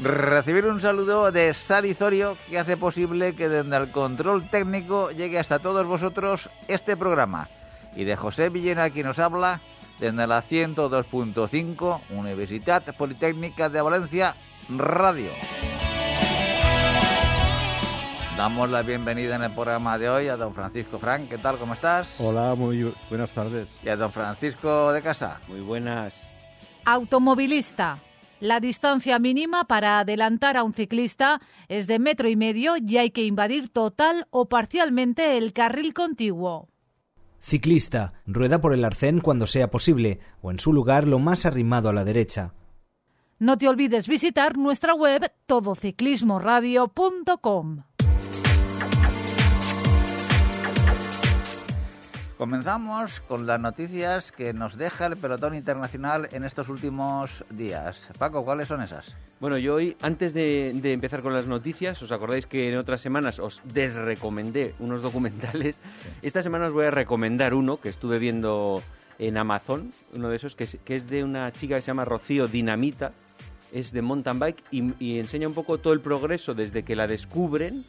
Recibir un saludo de Sari Zorio que hace posible que desde el control técnico llegue hasta todos vosotros este programa. Y de José Villena que nos habla desde la 102.5 Universidad Politécnica de Valencia Radio. Damos la bienvenida en el programa de hoy a don Francisco Frank. ¿Qué tal? ¿Cómo estás? Hola, muy buenas tardes. Y a don Francisco de Casa. Muy buenas. Automovilista. La distancia mínima para adelantar a un ciclista es de metro y medio y hay que invadir total o parcialmente el carril contiguo. Ciclista, rueda por el arcén cuando sea posible o en su lugar lo más arrimado a la derecha. No te olvides visitar nuestra web todociclismoradio.com. Comenzamos con las noticias que nos deja el pelotón internacional en estos últimos días. Paco, ¿cuáles son esas? Bueno, yo hoy, antes de, de, empezar con las noticias, ¿os acordáis que en otras semanas os desrecomendé unos documentales? Esta semana os voy a recomendar uno que estuve viendo en Amazon, uno de esos que es, que es de una chica que se llama Rocío Dinamita, es de mountain bike y, y enseña un poco todo el progreso desde que la descubren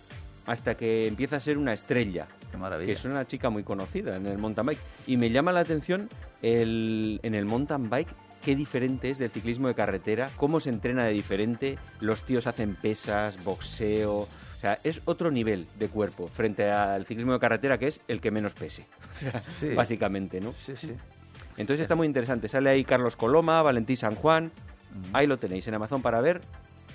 hasta que empieza a ser una estrella. Qué maravilla. Que es una chica muy conocida en el mountain bike. Y me llama la atención el, en el mountain bike qué diferente es del ciclismo de carretera, cómo se entrena de diferente, los tíos hacen pesas, boxeo, o sea, es otro nivel de cuerpo frente al ciclismo de carretera que es el que menos pese, o sea, sí. básicamente, ¿no? Sí, sí. Entonces está muy interesante, sale ahí Carlos Coloma, Valentín San Juan, ahí lo tenéis en Amazon para ver,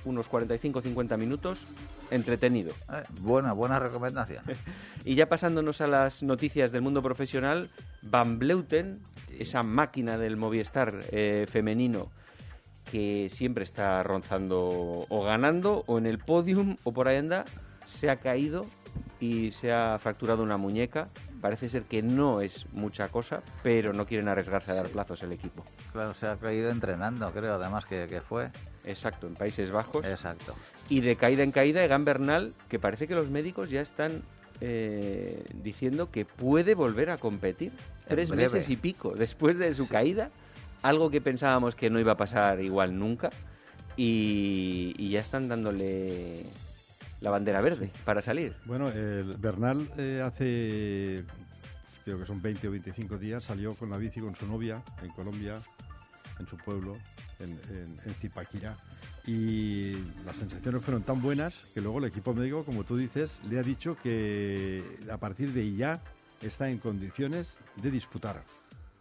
unos 45-50 minutos, entretenido. Eh, buena, buena recomendación. y ya pasándonos a las noticias del mundo profesional, Van Bleuten, esa máquina del Movistar eh, femenino que siempre está ronzando o ganando o en el podium o por ahí anda, se ha caído y se ha fracturado una muñeca. Parece ser que no es mucha cosa, pero no quieren arriesgarse a dar plazos el equipo. Claro, se ha caído entrenando, creo, además que, que fue. Exacto, en Países Bajos. Exacto. Y de caída en caída, Egan Bernal, que parece que los médicos ya están eh, diciendo que puede volver a competir. Tres meses y pico después de su sí. caída, algo que pensábamos que no iba a pasar igual nunca. Y, y ya están dándole la bandera verde para salir. Bueno, el Bernal eh, hace, creo que son 20 o 25 días, salió con la bici con su novia en Colombia, en su pueblo, en, en, en Zipaquirá. Y las sensaciones fueron tan buenas que luego el equipo médico, como tú dices, le ha dicho que a partir de ya está en condiciones de disputar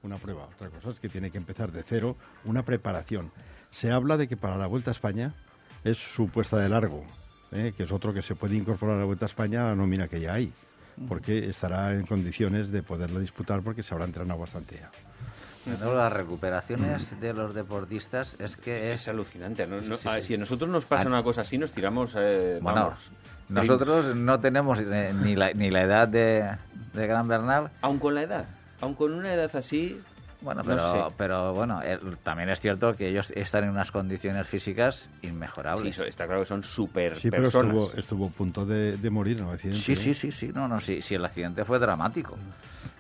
una prueba. Otra cosa es que tiene que empezar de cero una preparación. Se habla de que para la Vuelta a España es su puesta de largo, ¿eh? que es otro que se puede incorporar a la Vuelta a España a la nómina que ya hay, porque estará en condiciones de poderla disputar porque se habrá entrenado bastante ya. Las recuperaciones de los deportistas es que es, es alucinante. No, no, sí, sí. Si a nosotros nos pasa una cosa así, nos tiramos. Eh, bueno, vamos. nosotros no tenemos eh, ni, la, ni la edad de, de Gran Bernal. Aun con la edad, aun con una edad así. Bueno, pero, no sé. pero bueno, eh, también es cierto que ellos están en unas condiciones físicas inmejorables. Sí, está claro que son súper sí, personas. Pero estuvo, estuvo a punto de, de morir en el accidente. Sí, sí, sí, sí, no, no, sí, sí, el accidente fue dramático.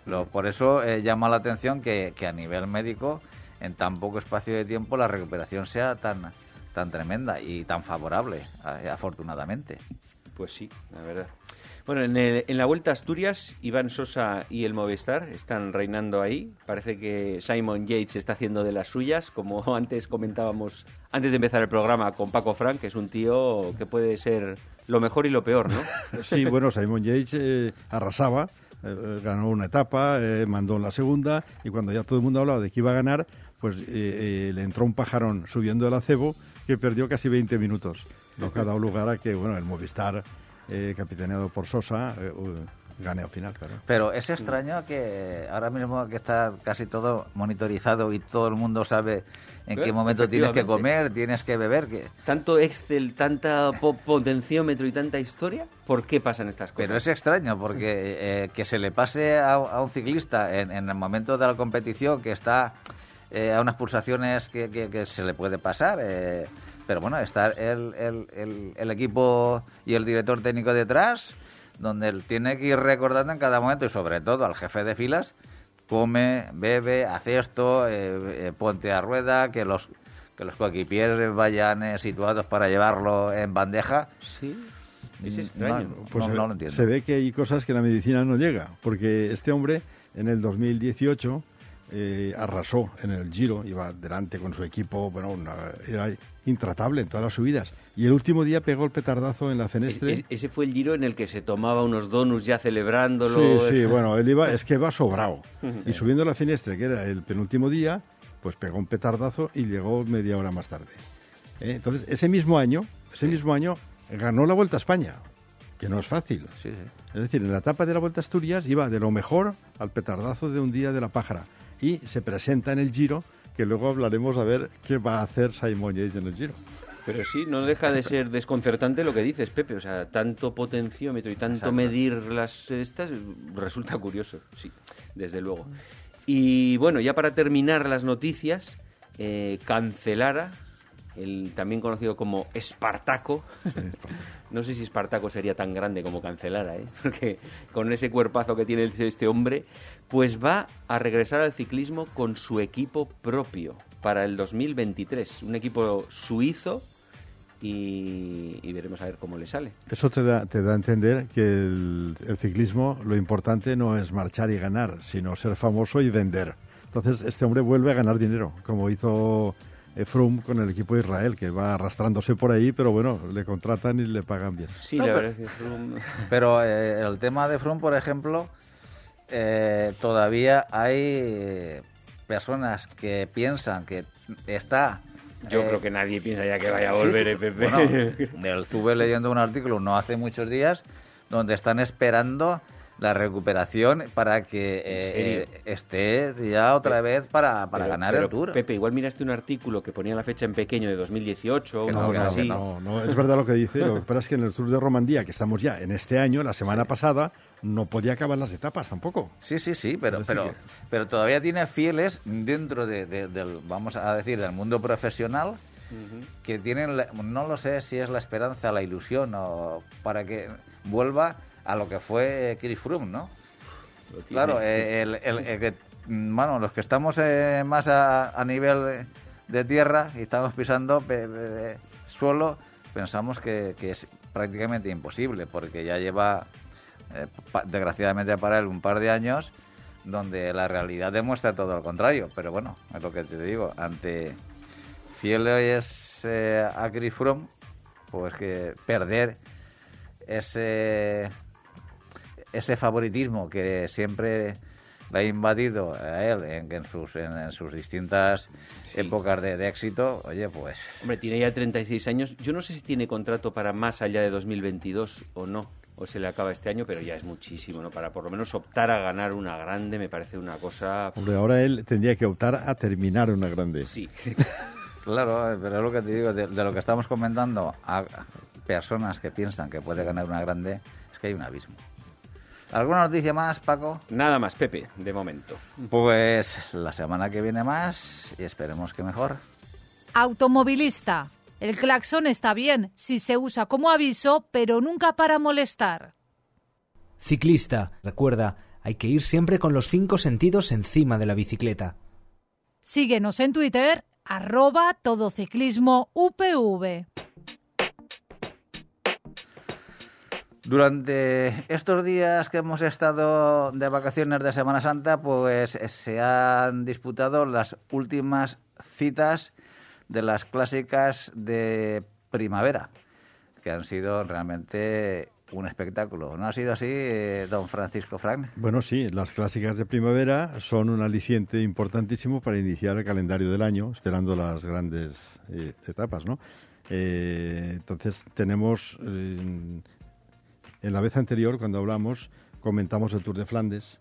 Lo, por eso eh, llama la atención que, que, a nivel médico, en tan poco espacio de tiempo, la recuperación sea tan, tan tremenda y tan favorable, afortunadamente. Pues sí, la verdad. Bueno, en, la Vuelta a Asturias, Iván Sosa y el Movistar están reinando ahí. Parece que Simon Yates está haciendo de las suyas, como antes comentábamos, antes de empezar el programa con Paco Frank, que es un tío que puede ser lo mejor y lo peor, ¿no? Sí, bueno, Simon Yates eh, arrasaba, eh, ganó una etapa, eh, mandó la segunda, y cuando ya todo el mundo hablaba de que iba a ganar, pues le entró un pajarón subiendo el acebo que perdió casi 20 minutos. Lo que ha dado lugar a que, bueno, el Movistar eh, capitaneado por Sosa, eh, gane al final, claro. Pero es extraño que ahora mismo que está casi todo monitorizado y todo el mundo sabe en qué momento tienes que comer, tienes que beber, que Tanto Excel, tanta po- potenciómetro y tanta historia, ¿por qué pasan estas cosas? Pero es extraño porque eh, que se le pase a, a un ciclista en, en el momento de la competición que está eh, a unas pulsaciones que, que- que se le puede pasar. eh, pero bueno, está el, el- el- el equipo y el director técnico detrás, donde él tiene que ir recordando en cada momento y sobre todo al jefe de filas, come, bebe, hace esto, eh, eh, ponte a rueda, que los que los coequipiers vayan eh, situados para llevarlo en bandeja. Sí, es Mm, extraño. no, Pues no, se, no lo entiendo. se ve que hay cosas que la medicina no llega, porque este hombre en el 2018 eh, arrasó en el Giro, iba delante con su equipo, bueno, una- era intratable en todas las subidas. Y el último día pegó el petardazo en la Es- fenestre. es- ese fue el giro en el que se tomaba unos donuts ya celebrándolo. Sí, sí, bueno, él iba, es que va sobrado. Y subiendo la finestre, que era el penúltimo día, pues pegó un petardazo y llegó media hora más tarde. ¿Eh? Entonces, ese mismo año, ese mismo año, ganó la Vuelta a España, que no es fácil. Sí, sí. Es decir, en la etapa de la Vuelta a Asturias iba de lo mejor al petardazo de un día de la pájara. Y se presenta en el Giro, que luego hablaremos a ver qué va a hacer Simon Yates en el Giro. Pero sí, no deja de ser desconcertante lo que dices, Pepe. O sea, tanto potenciómetro y tanto Exacto. medir las estas resulta curioso, sí, desde luego. Y bueno, ya para terminar las noticias, eh, Cancelara, el también conocido como Espartaco. No sé si Espartaco sería tan grande como Cancelara, ¿eh? porque con ese cuerpazo que tiene este hombre, pues va a regresar al ciclismo con su equipo propio para el 2023. Un equipo suizo y, y veremos a ver cómo le sale. Eso te da, te da a entender que el, el ciclismo lo importante no es marchar y ganar, sino ser famoso y vender. Entonces este hombre vuelve a ganar dinero, como hizo Froome con el equipo de Israel, que va arrastrándose por ahí, pero bueno, le contratan y le pagan bien. Sí, No, la pero- verdad es que es un- Pero eh, el tema de Froome, por ejemplo, eh, todavía hay eh, personas que piensan que está... Yo eh, creo que nadie piensa ya que vaya a volver, sí. eh, Pepe. Bueno, estuve leyendo un artículo no hace muchos días donde están esperando la recuperación para que eh, eh, esté ya otra vez para, para Pero- ganar pero, el Tour. Pepe, igual miraste un artículo que ponía la fecha en pequeño de 2018 o Que una no, cosa que no, así. no, no, es verdad lo que dice. Lo que pasa es que en el Tour de Romandía, que estamos ya en este año, la semana pasada, no podía acabar las etapas tampoco. Sí, sí, sí, pero, pero, que- pero todavía tiene fieles dentro de- de- del, vamos a decir, del mundo profesional que tienen, la- no lo sé si es la esperanza, la ilusión o para que vuelva a lo que fue Chris Froome, ¿no? Claro, eh, el, el- el que, mm, bueno, los que estamos eh, más a, a nivel de, de tierra y estamos pisando pe- pe- suelo, pensamos que, que es prácticamente imposible, porque ya lleva, eh, pa- desgraciadamente para él, un par de años donde la realidad demuestra todo lo contrario. Pero bueno, es lo que te digo, ante fieles eh, a Chris Froome, pues que perder ese ese favoritismo que siempre le ha invadido a él en, en sus, en, en sus distintas épocas de, de éxito, oye, pues Hombre, tiene ya 36 años. Yo no sé si tiene contrato para más allá de 2022 o no. O se le acaba este año, pero ya es muchísimo, ¿no? Para por lo menos optar a ganar una grande me parece una cosa... Hombre, ahora él tendría que optar a terminar una grande. Sí. claro, eh, pero es lo que te digo, de, de lo que estamos comentando a personas que piensan que puede ganar una grande, es que hay un abismo. ¿Alguna noticia más, Paco? Nada más, Pepe, de momento. Pues la semana que viene más y esperemos que mejor. Automovilista. El claxon está bien si se usa como aviso, pero nunca para molestar. Ciclista, recuerda, hay que ir siempre con los cinco sentidos encima de la bicicleta. Síguenos en Twitter, arroba todociclismo UPV. Durante estos días que hemos estado de vacaciones de Semana Santa, pues eh, se han disputado las últimas citas de las clásicas de primavera, que han sido realmente un espectáculo. ¿No ha sido así, eh, don Francisco Frank? Bueno, sí, las clásicas de primavera son un aliciente importantísimo para iniciar el calendario del año, esperando las grandes eh, etapas, ¿no? Eh, entonces tenemos, en la vez anterior, cuando hablamos, comentamos el Tour de Flandes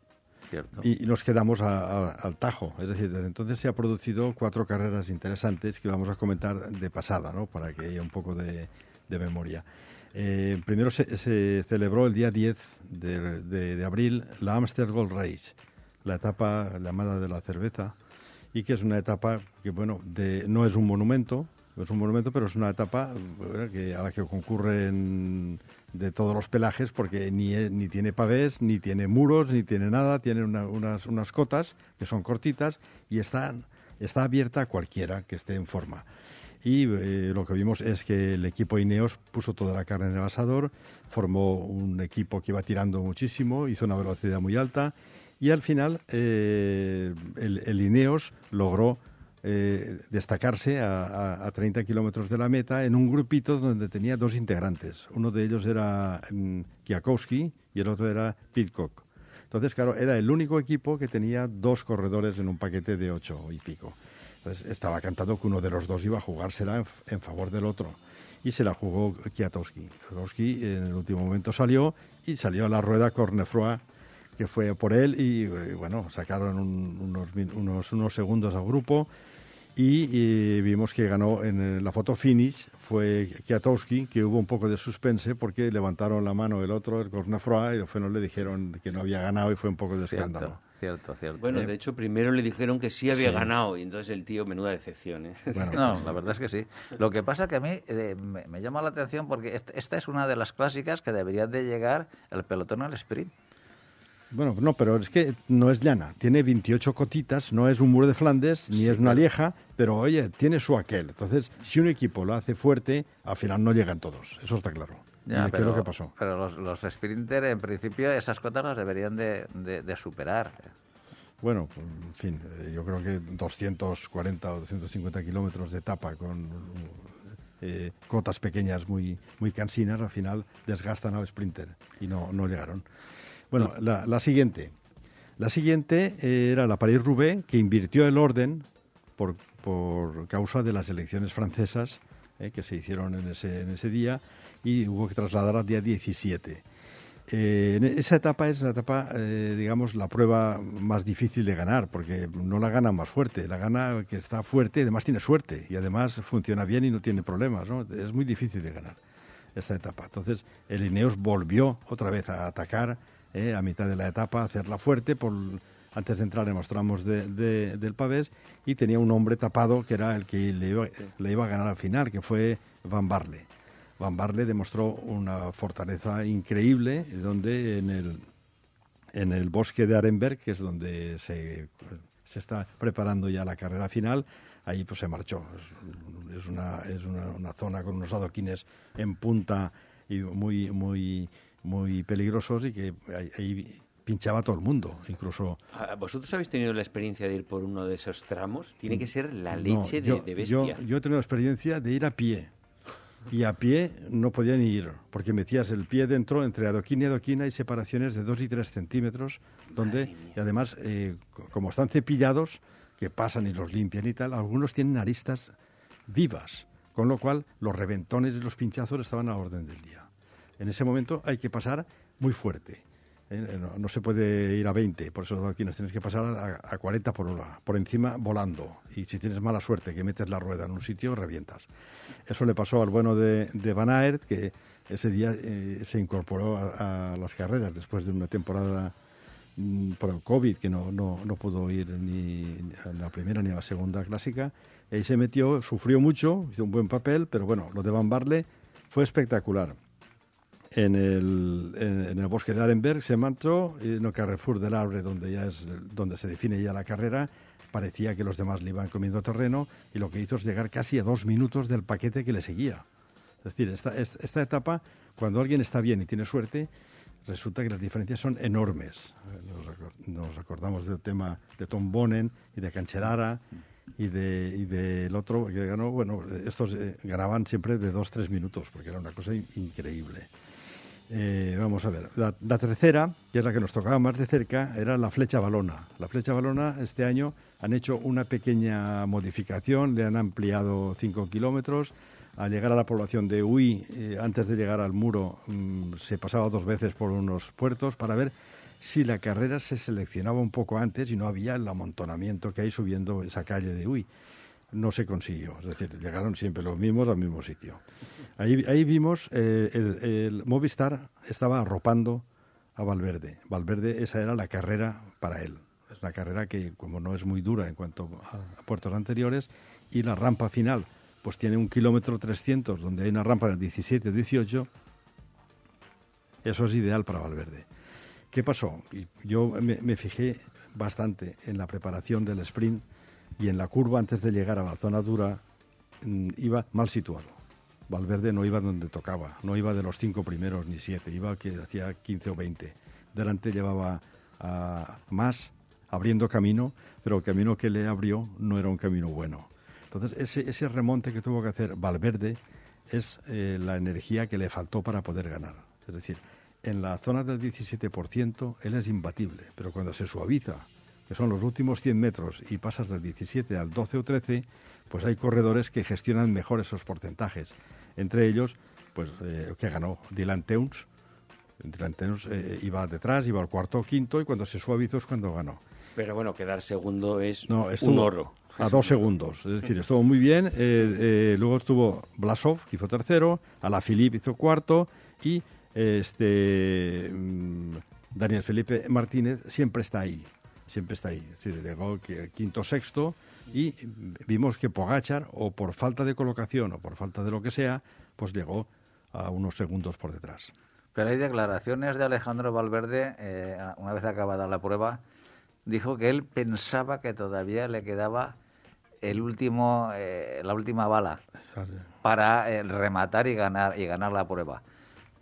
y, nos quedamos al tajo. Es decir, desde entonces se ha producido cuatro carreras interesantes que vamos a comentar de pasada, ¿no? para que haya un poco de, memoria. Eh, primero se, celebró el día 10 de, abril la Amsterdam Gold Race, la etapa llamada de la cerveza, y que es una etapa que, bueno, de, no es un monumento, es un monumento, pero es una etapa que, a la que concurren de todos los pelajes porque ni, ni tiene pavés, ni tiene muros, ni tiene nada, tiene unas, unas cotas que son cortitas y está, está abierta a cualquiera que esté en forma. Y eh, lo que vimos es que el equipo Ineos puso toda la carne en el asador, formó un equipo que iba tirando muchísimo, hizo una velocidad muy alta y al final eh, el Ineos logró eh, destacarse a, 30 kilómetros de la meta en un grupito donde tenía dos integrantes. Uno de ellos era mm, Kiakowski y el otro era Pitcock. Entonces, claro, era el único equipo que tenía dos corredores en un paquete de ocho y pico. Entonces, estaba cantado que uno de los dos iba a jugársela en, favor del otro. Y se la jugó Kiatowski. Kiatowski en el último momento salió y salió a la rueda Cornefroy que fue por él y, eh, bueno, sacaron unos, unos, unos segundos al grupo y, vimos que ganó en la foto finish fue Kiatowski, que hubo un poco de suspense porque levantaron la mano el otro, el Cornafroa, y no le dijeron que no había ganado y fue un poco de escándalo. Cierto, cierto. Bueno, de hecho, primero le dijeron que sí había ganado y entonces el tío, menuda decepción. ¿eh? no, la verdad es que sí. Lo que pasa que a mí eh, me, llama la atención porque esta es una de las clásicas que debería de llegar el pelotón al sprint. Bueno, no, pero es que no es llana. Tiene 28 cotitas, no es un muro de Flandes, ni es una lieja, pero oye, tiene su aquel. Entonces, si un equipo lo hace fuerte, al final no llegan todos. Eso está claro. Ya, pero, es lo que pasó? Pero los, los sprinter, en principio, esas cotas las deberían de, superar. Bueno, pues, en fin, eh, yo creo que 240 o 250 kilómetros de etapa con eh, cotas pequeñas muy, muy cansinas, al final desgastan al sprinter y no, no llegaron. Bueno, la, siguiente. La siguiente eh, era la París-Roubaix, que invirtió el orden por, por causa de las elecciones francesas eh, que se hicieron en ese, en ese día y hubo que trasladar al día 17. Eh, esa etapa es la etapa, digamos, la prueba más difícil de ganar, porque no la gana más fuerte, la gana que está fuerte y además tiene suerte y además funciona bien y no tiene problemas, ¿no? Es muy difícil de ganar esta etapa. Entonces, el Ineos volvió otra vez a atacar eh, a mitad de la etapa, hacerla fuerte. Por, antes de entrar en los tramos de, del pavés y tenía un hombre tapado que era el que le iba, le iba a ganar al final, que fue Van Barle. Van Barle demostró una fortaleza increíble donde en el, en el bosque de Arenberg, que es donde se, se está preparando ya la carrera final, ahí pues se marchó. Es una, es una, una zona con unos adoquines en punta y muy, muy muy peligrosos y que ahí, pinchaba todo el mundo, incluso... Ah, ¿Vosotros habéis tenido la experiencia de ir por uno de esos tramos? Tiene que ser la leche de, bestia. Yo, he tenido la experiencia de ir a pie. Y a pie no podía ni ir, porque metías el pie dentro, entre adoquina y adoquina, hay separaciones de 2 y 3 centímetros, donde, y además, eh, como están cepillados, que pasan y los limpian y tal, algunos tienen aristas vivas, con lo cual los reventones y los pinchazos estaban a orden del día. En ese momento hay que pasar muy fuerte. ¿eh? No, se puede ir a 20, por eso aquí nos tienes que pasar a, 40 por hora, por encima volando. Y si tienes mala suerte que metes la rueda en un sitio, revientas. Eso le pasó al bueno de, Van Aert, que ese día eh, se incorporó a, las carreras después de una temporada mm, por el COVID, que no, no, no, pudo ir ni a la primera ni a la segunda clásica. Y se metió, sufrió mucho, hizo un buen papel, pero bueno, lo de Van Barle fue espectacular en el, en, el bosque de Arenberg, se marchó en el Carrefour del Arbre, donde, ya es, donde se define ya la carrera, parecía que los demás le iban comiendo terreno y lo que hizo es llegar casi a dos minutos del paquete que le seguía. Es decir, esta, esta etapa, cuando alguien está bien y tiene suerte, resulta que las diferencias son enormes. Nos, acordamos del tema de Tom Bonen y de Cancherara y de y del otro que ganó, bueno, estos eh, ganaban siempre de dos, tres minutos, porque era una cosa increíble. Eh, vamos a ver, la, tercera, que es la que nos tocaba más de cerca, era la flecha balona. La flecha balona este año han hecho una pequeña modificación, le han ampliado 5 kilómetros, al llegar a la población de Uy, eh, antes de llegar al muro, mm, se pasaba dos veces por unos puertos para ver si la carrera se seleccionaba un poco antes y no había el amontonamiento que hay subiendo esa calle de Uy. No se consiguió, es decir, llegaron siempre los mismos al mismo sitio. Ahí, ahí vimos, eh, el, Movistar estaba arropando a Valverde. Valverde, esa era la carrera para él. Es una carrera que, como no es muy dura en cuanto a, puertos anteriores, y la rampa final, pues tiene un kilómetro 300, donde hay una rampa del 17 o 18, eso es ideal para Valverde. ¿Qué pasó? Yo me, me fijé bastante en la preparación del sprint y en la curva antes de llegar a la zona dura mm, iba mal situado. Valverde no iba donde tocaba, no iba de los cinco primeros ni siete, iba que hacía 15 o 20. Delante llevaba más abriendo camino, pero el camino que le abrió no era un camino bueno. Entonces, ese, ese remonte que tuvo que hacer Valverde es eh, la energía que le faltó para poder ganar. Es decir, en la zona del 17% él es imbatible, pero cuando se suaviza, que son los últimos 100 metros, y pasas del 17 al 12 o 13, pues hay corredores que gestionan mejor esos porcentajes. Entre ellos, pues, eh, que ganó Dylan Teuns. Dylan Teuns eh, iba detrás, iba al cuarto o quinto, y cuando se suavizó es cuando ganó. Pero bueno, quedar segundo es No, un oro. A dos segundos. Es decir, estuvo muy bien. eh, eh, luego estuvo Blasov, que hizo tercero. Alaphilippe hizo cuarto. Y este mm, Daniel Felipe Martínez siempre está ahí. Siempre está ahí. Es decir, llegó quinto, sexto. Y vimos que Pogachar, o por falta de colocación, o por falta de lo que sea, pues llegó a unos segundos por detrás. Pero hay declaraciones de Alejandro Valverde, eh, una vez acabada la prueba, dijo que él pensaba que todavía le quedaba el último, eh, la última bala para eh, rematar y ganar y ganar la prueba.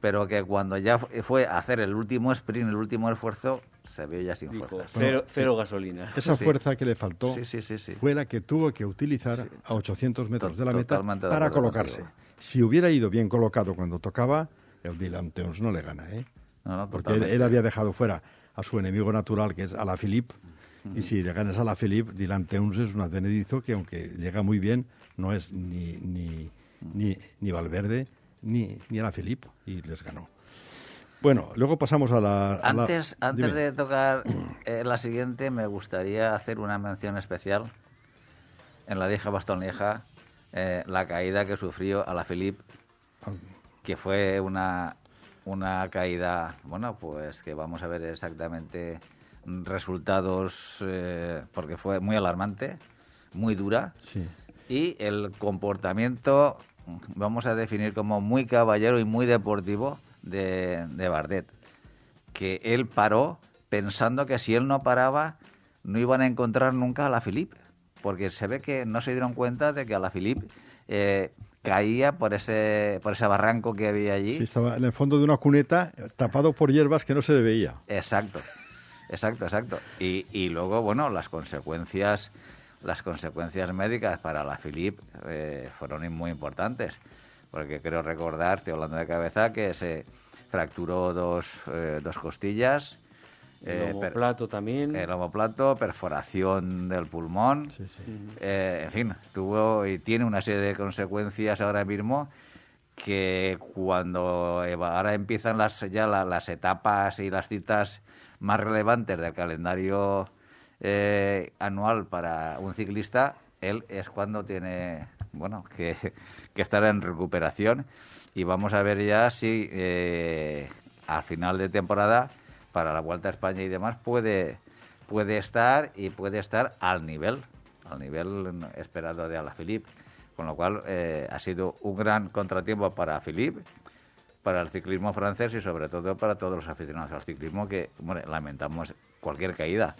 Pero que cuando ya fu- fue a hacer el último sprint, el último esfuerzo, se vio ya sin Dijo, fuerzas. cero, cero gasolina. Esa Sí. fuerza que le faltó Sí, sí, sí, sí. fue la que tuvo que utilizar a 800 metros To- de la meta para colocarse. Si hubiera ido bien colocado cuando tocaba, el Dylan Teuns no le gana, ¿eh? No, no, Porque él, había dejado fuera a su enemigo natural, que es Alaphilippe, y si le ganas a Alaphilippe, Dylan Teuns es un advenedizo que, aunque llega muy bien, no es ni, ni, ni, ni Valverde ni, ni Alaphilippe, y les ganó. Bueno, luego pasamos a la... a la- Antes, antes dime. de tocar eh, la siguiente, me gustaría hacer una mención especial en la Lieja Bastón Lieja, eh, la caída que sufrió a la Philippe, que fue una, una caída, bueno, pues que vamos a ver exactamente resultados, eh, porque fue muy alarmante, muy dura, Sí. y el comportamiento vamos a definir como muy caballero y muy deportivo de, de Bardet que él paró pensando que si él no paraba no iban a encontrar nunca a la Philippe porque se ve que no se dieron cuenta de que a la Philippe eh, caía por ese por ese barranco que había allí Sí, estaba en el fondo de una cuneta, tapado por hierbas que no se le veía. Exacto, exacto, exacto. Y, y luego, bueno, las consecuencias, las consecuencias médicas para la Philippe eh, fueron muy importantes, porque creo recordar, estoy hablando de cabeza, que se fracturó dos, eh, dos costillas, eh, El per- plato también. el omoplato, perforación del pulmón, Sí, sí. eh, en fin, tuvo y tiene una serie de consecuencias ahora mismo que cuando ahora empiezan las ya la- las etapas y las citas más relevantes del calendario eh, anual para un ciclista, él es cuando tiene bueno que, que estar en recuperación. Y vamos a ver ya si eh, al final de temporada para la Vuelta a España y demás puede puede estar y puede estar al nivel al nivel esperado de Alaphilippe con lo cual eh, ha sido un gran contratiempo para Philippe para el ciclismo francés y sobre todo para todos los aficionados al ciclismo que bueno, lamentamos cualquier caída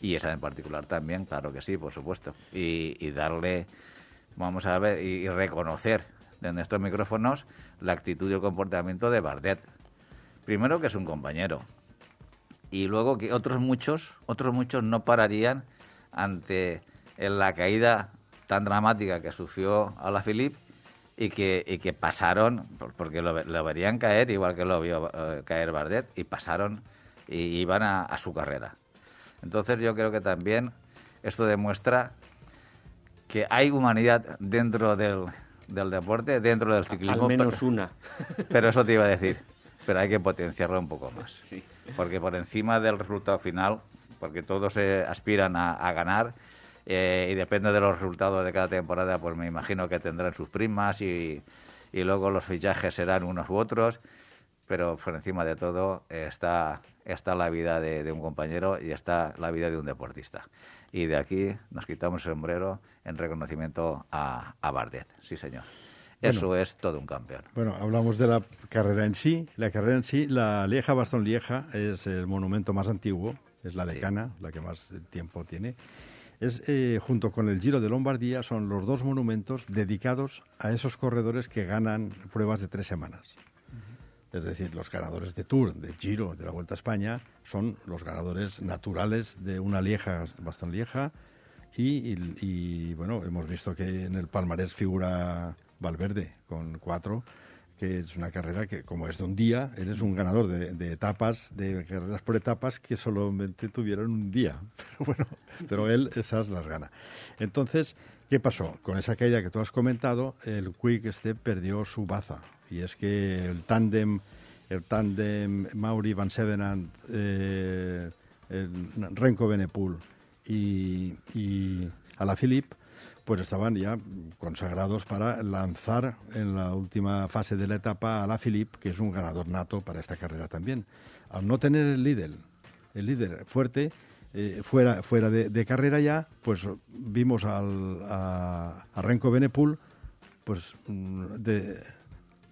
y esa en particular también claro que sí por supuesto. Y, darle vamos a ver y, reconocer desde estos micrófonos la actitud y el comportamiento de Bardet. Primero que es un compañero. Y luego que otros muchos, otros muchos no pararían ante la caída tan dramática que sufrió a la Philippe y que, y que pasaron, por- porque lo, lo verían caer igual que lo vio eh, caer Bardet, y pasaron y iban a su carrera. Entonces yo creo que también esto demuestra que hay humanidad dentro del, del deporte dentro del ciclismo. Al menos pero, una. Pero eso te iba a decir. Pero hay que potenciarlo un poco más. Sí. Porque por encima del resultado final, porque todos eh, aspiran a, a ganar, eh, y depende de los resultados de cada temporada, pues me imagino que tendrán sus primas y, y luego los fichajes serán unos u otros, pero por encima de todo está, está la vida de, de un compañero y está la vida de un deportista. Y de aquí nos quitamos el sombrero en reconocimiento a, a Bardet, sí señor. Eso Bueno. es todo un campeón. Bueno, hablamos de la carrera en sí. La carrera en sí, la Lieja Bastón Lieja es el monumento más antiguo, es la Sí. decana, la que más tiempo tiene. Es eh, junto con el Giro de Lombardía son los dos monumentos dedicados a esos corredores que ganan pruebas de tres semanas. Es decir, los ganadores de Tour, de Giro, de la Vuelta a España, son los ganadores naturales de una Lieja, Bastón Lieja. Y, y- y, bueno, hemos visto que en el palmarés figura Valverde con cuatro, que es una carrera que, como es de un día, eres un ganador de, de etapas, de carreras por etapas que solamente tuvieron un día. Pero bueno, pero él esas las gana. Entonces, ¿qué pasó? Con esa caída que tú has comentado, el Quick Step perdió su baza. Y es que el tándem, el tándem Mauri Van Sevenant, eh, Renko Benepul y, y Alaphilippe, pues estaban ya consagrados para lanzar en la última fase de la etapa a la Philippe, que es un ganador nato para esta carrera también. Al no tener el líder, el líder fuerte, eh, fuera, fuera de, de carrera ya, pues vimos al, a, a Renko Benepul pues mm, de-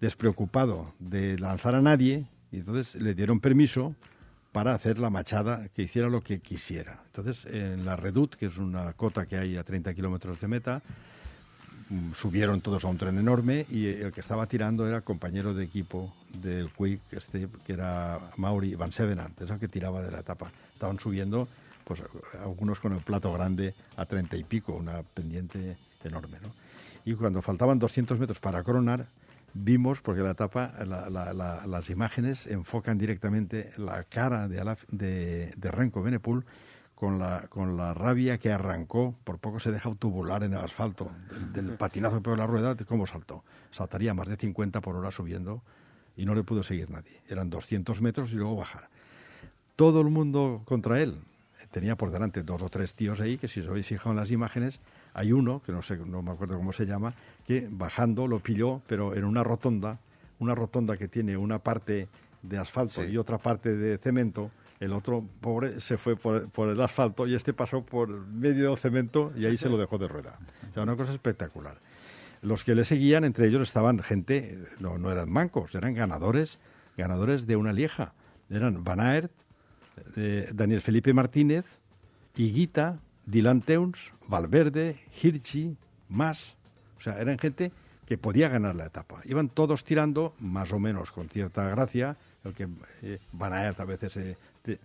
despreocupado de lanzar a nadie y entonces le dieron permiso para hacer la machada, que hiciera lo que quisiera. Entonces, en la Redut, que es una cota que hay a 30 kilómetros de meta, mm, subieron todos a un tren enorme y el que estaba tirando era compañero de equipo del Quick, este, que era Mauri Van Sevenant, es el que tiraba de la etapa. Estaban subiendo, pues algunos con el plato grande a 30 y pico, una pendiente enorme. ¿no? Y cuando faltaban 200 metros para coronar, vimos, porque la etapa, la- la- la- las imágenes enfocan directamente la cara de, Alaf- de, de Renko Benepul con la, con la rabia que arrancó, por poco se deja tubular en el asfalto, del, del patinazo por la rueda, de cómo saltó. Saltaría más de 50 por hora subiendo y no le pudo seguir nadie. Eran 200 metros y luego bajar. Todo el mundo contra él. Tenía por delante dos o tres tíos ahí, que si os habéis fijado en las imágenes, hay uno, que no sé, no me acuerdo cómo se llama, que bajando lo pilló, pero en una rotonda, una rotonda que tiene una parte de asfalto Sí. y otra parte de cemento, el otro pobre se fue por, por el asfalto y este pasó por medio del cemento y ahí se lo dejó de rueda. O sea, una cosa espectacular. Los que le seguían, entre ellos estaban gente, no, no eran mancos, eran ganadores, ganadores de una lieja. Eran Van Aert, eh, Daniel Felipe Martínez, Higuita, Dylan Teuns, Valverde, Hirschi, Mas. O sea, eran gente que podía ganar la etapa. Iban todos tirando, más o menos con cierta gracia, el que eh, Aert a veces se de-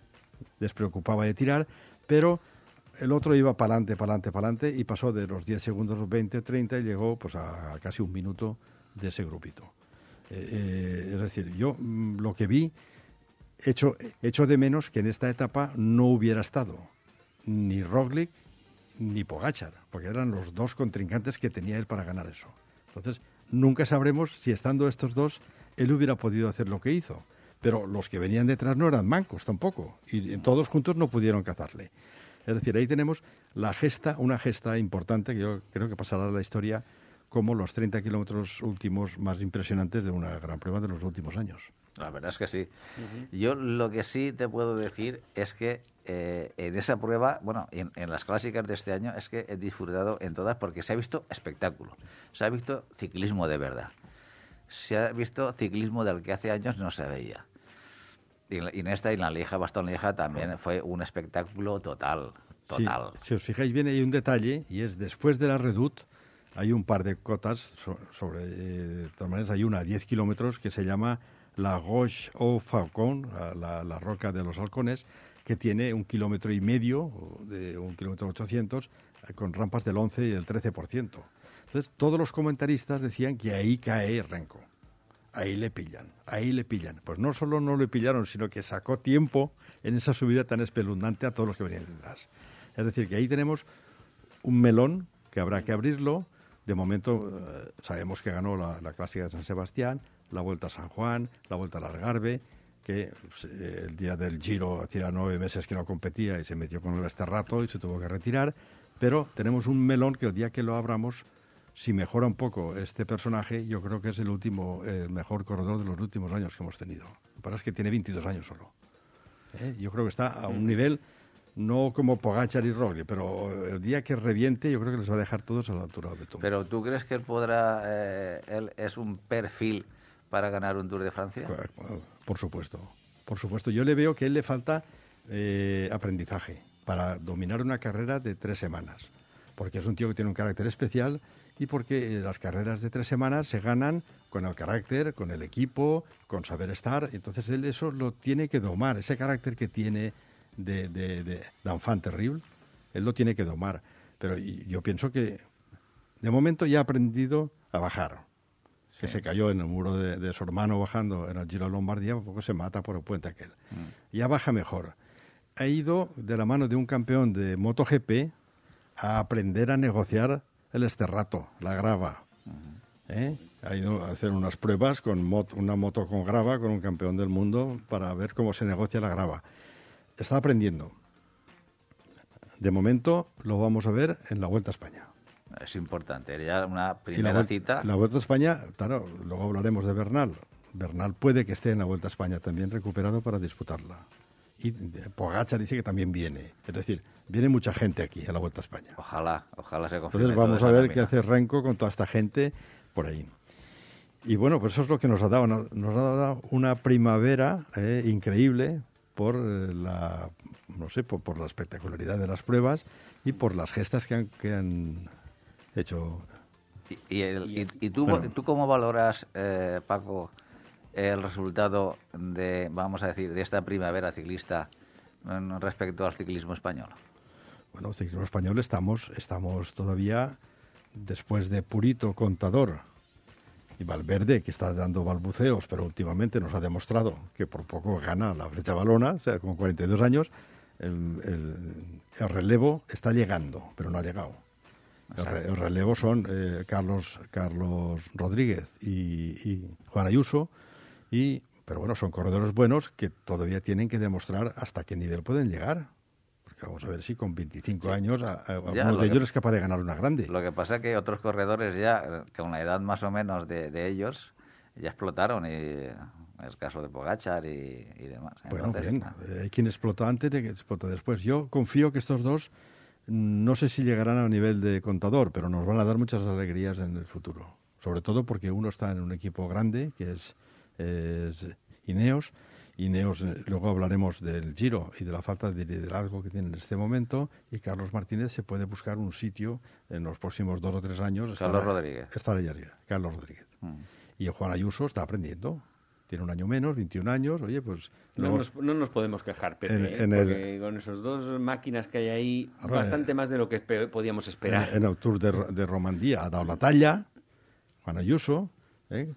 despreocupaba de tirar, pero el otro iba para adelante, para adelante, para adelante y pasó de los 10 segundos, los 20, 30 y llegó pues a, casi un minuto de ese grupito. Eh, eh, es decir, yo mm, lo que vi, echo, echo de menos que en esta etapa no hubiera estado ni Roglic ni Pogachar, porque eran los dos contrincantes que tenía él para ganar eso. Entonces, nunca sabremos si estando estos dos, él hubiera podido hacer lo que hizo. Pero los que venían detrás no eran mancos tampoco, y todos juntos no pudieron cazarle. Es decir, ahí tenemos la gesta, una gesta importante que yo creo que pasará a la historia como los 30 kilómetros últimos más impresionantes de una gran prueba de los últimos años. La verdad es que sí. Yo lo que sí te puedo decir es que eh, en esa prueba, bueno, en, en las clásicas de este año, es que he disfrutado en todas porque se ha visto espectáculo, se ha visto ciclismo de verdad, se ha visto ciclismo del que hace años no se veía. Y en, esta, y en la Lieja, Bastón Lieja, también fue un espectáculo total, Sí, total. si os fijáis bien, hay un detalle, y es después de la Redut, hay un par de cotas, so- sobre, eh, de todas maneras, hay una a 10 kilómetros que se llama la Roche au Falcon, la, roca de los halcones, que tiene un kilómetro y medio, de un kilómetro 800, eh, con rampas del 11 y del 13%. Entonces, todos los comentaristas decían que ahí cae Renko. Ahí le pillan, ahí le pillan. Pues no solo no le pillaron, sino que sacó tiempo en esa subida tan espeluznante a todos los que venían detrás. Es decir, que ahí tenemos un melón que habrá que abrirlo, De momento eh, sabemos que ganó la, la clásica de San Sebastián, la Vuelta a San Juan, la Vuelta al Algarve, que pues, eh, el día del Giro hacía nueve meses que no competía y se metió con él este rato y se tuvo que retirar. Pero tenemos un melón que el día que lo abramos, si mejora un poco este personaje, yo creo que es el último, el mejor corredor de los últimos años que hemos tenido. Lo que pasa es que tiene 22 años solo. ¿Eh? Yo creo que está a un nivel no como Pogachar y Roglic, pero el día que reviente yo creo que les va a dejar todos a la altura de Betón. Pero ¿tú crees que él podrá, eh, él es un perfil para ganar un Tour de Francia? Por supuesto, por supuesto. Yo le veo que a él le falta eh, aprendizaje para dominar una carrera de tres semanas, porque es un tío que tiene un carácter especial y porque las carreras de tres semanas se ganan con el carácter, con el equipo, con saber estar. Entonces él eso lo tiene que domar, ese carácter que tiene de, de, de, de terrible, él lo tiene que domar. Pero yo pienso que de momento ya ha aprendido a bajar. Que se cayó en el muro de, su hermano bajando en el Giro de Lombardía, un poco se mata por el puente aquel. Mm. Ya baja mejor. Ha ido de la mano de un campeón de MotoGP a aprender a negociar el esterrato, la grava. ¿Eh? Ha ido a hacer unas pruebas con una moto con grava con un campeón del mundo para ver cómo se negocia la grava está aprendiendo. De momento lo vamos a ver en la Vuelta a España. Es importante, ya una primera la, cita. La Vuelta a España, claro, luego hablaremos de Bernal. Bernal puede que esté en la Vuelta a España también recuperado para disputarla. Y Pogacha dice que también viene. Es decir, viene mucha gente aquí a la Vuelta a España. Ojalá, ojalá se confirme. Entonces vamos a ver qué hace Renko con toda esta gente por ahí. Y bueno, pues eso es lo que nos ha dado. Nos ha dado una primavera eh, increíble, por eh, la no sé por, la espectacularidad de las pruebas y por las gestas que han, que han hecho y, y, tú, tú cómo valoras eh, Paco el resultado de vamos a decir de esta primavera ciclista respecto al ciclismo español bueno el ciclismo español estamos estamos todavía después de Purito Contador y Valverde, que está dando balbuceos, pero últimamente nos ha demostrado que por poco gana la flecha balona, o sea, con 42 años, el, relevo está llegando, pero no ha llegado. El, relevo son eh, Carlos, Carlos Rodríguez y, Juan Ayuso, y, pero bueno, son corredores buenos que todavía tienen que demostrar hasta qué nivel pueden llegar. Vamos a ver si con 25 años alguno de ellos es capaz de ganar una grande. Lo que pasa es que otros corredores ya, con la edad más o menos de, ellos, ya explotaron. Y el caso de Pogachar y, demás. Bueno, bien. Eh, hay quien explota antes y quien explota después. Yo confío que estos dos no sé si llegarán a nivel de contador, pero nos van a dar muchas alegrías en el futuro. Sobre todo porque uno está en un equipo grande, que es, es Ineos, y Neos, eh, luego hablaremos del Giro y de la falta de liderazgo que tiene en este momento. Y Carlos Martínez se puede buscar un sitio en los próximos dos o tres años. Carlos Rodríguez. Está arriba, Carlos Rodríguez. Mm. Y Juan Ayuso está aprendiendo. Tiene un año menos, 21 años. Oye, pues. No, nos, no nos, podemos quejar, Pepe, en, porque con esos dos máquinas que hay ahí, bastante eh, más de lo que podíamos esperar. En, el Tour de, de, Romandía ha dado la talla, Juan Ayuso. ¿eh?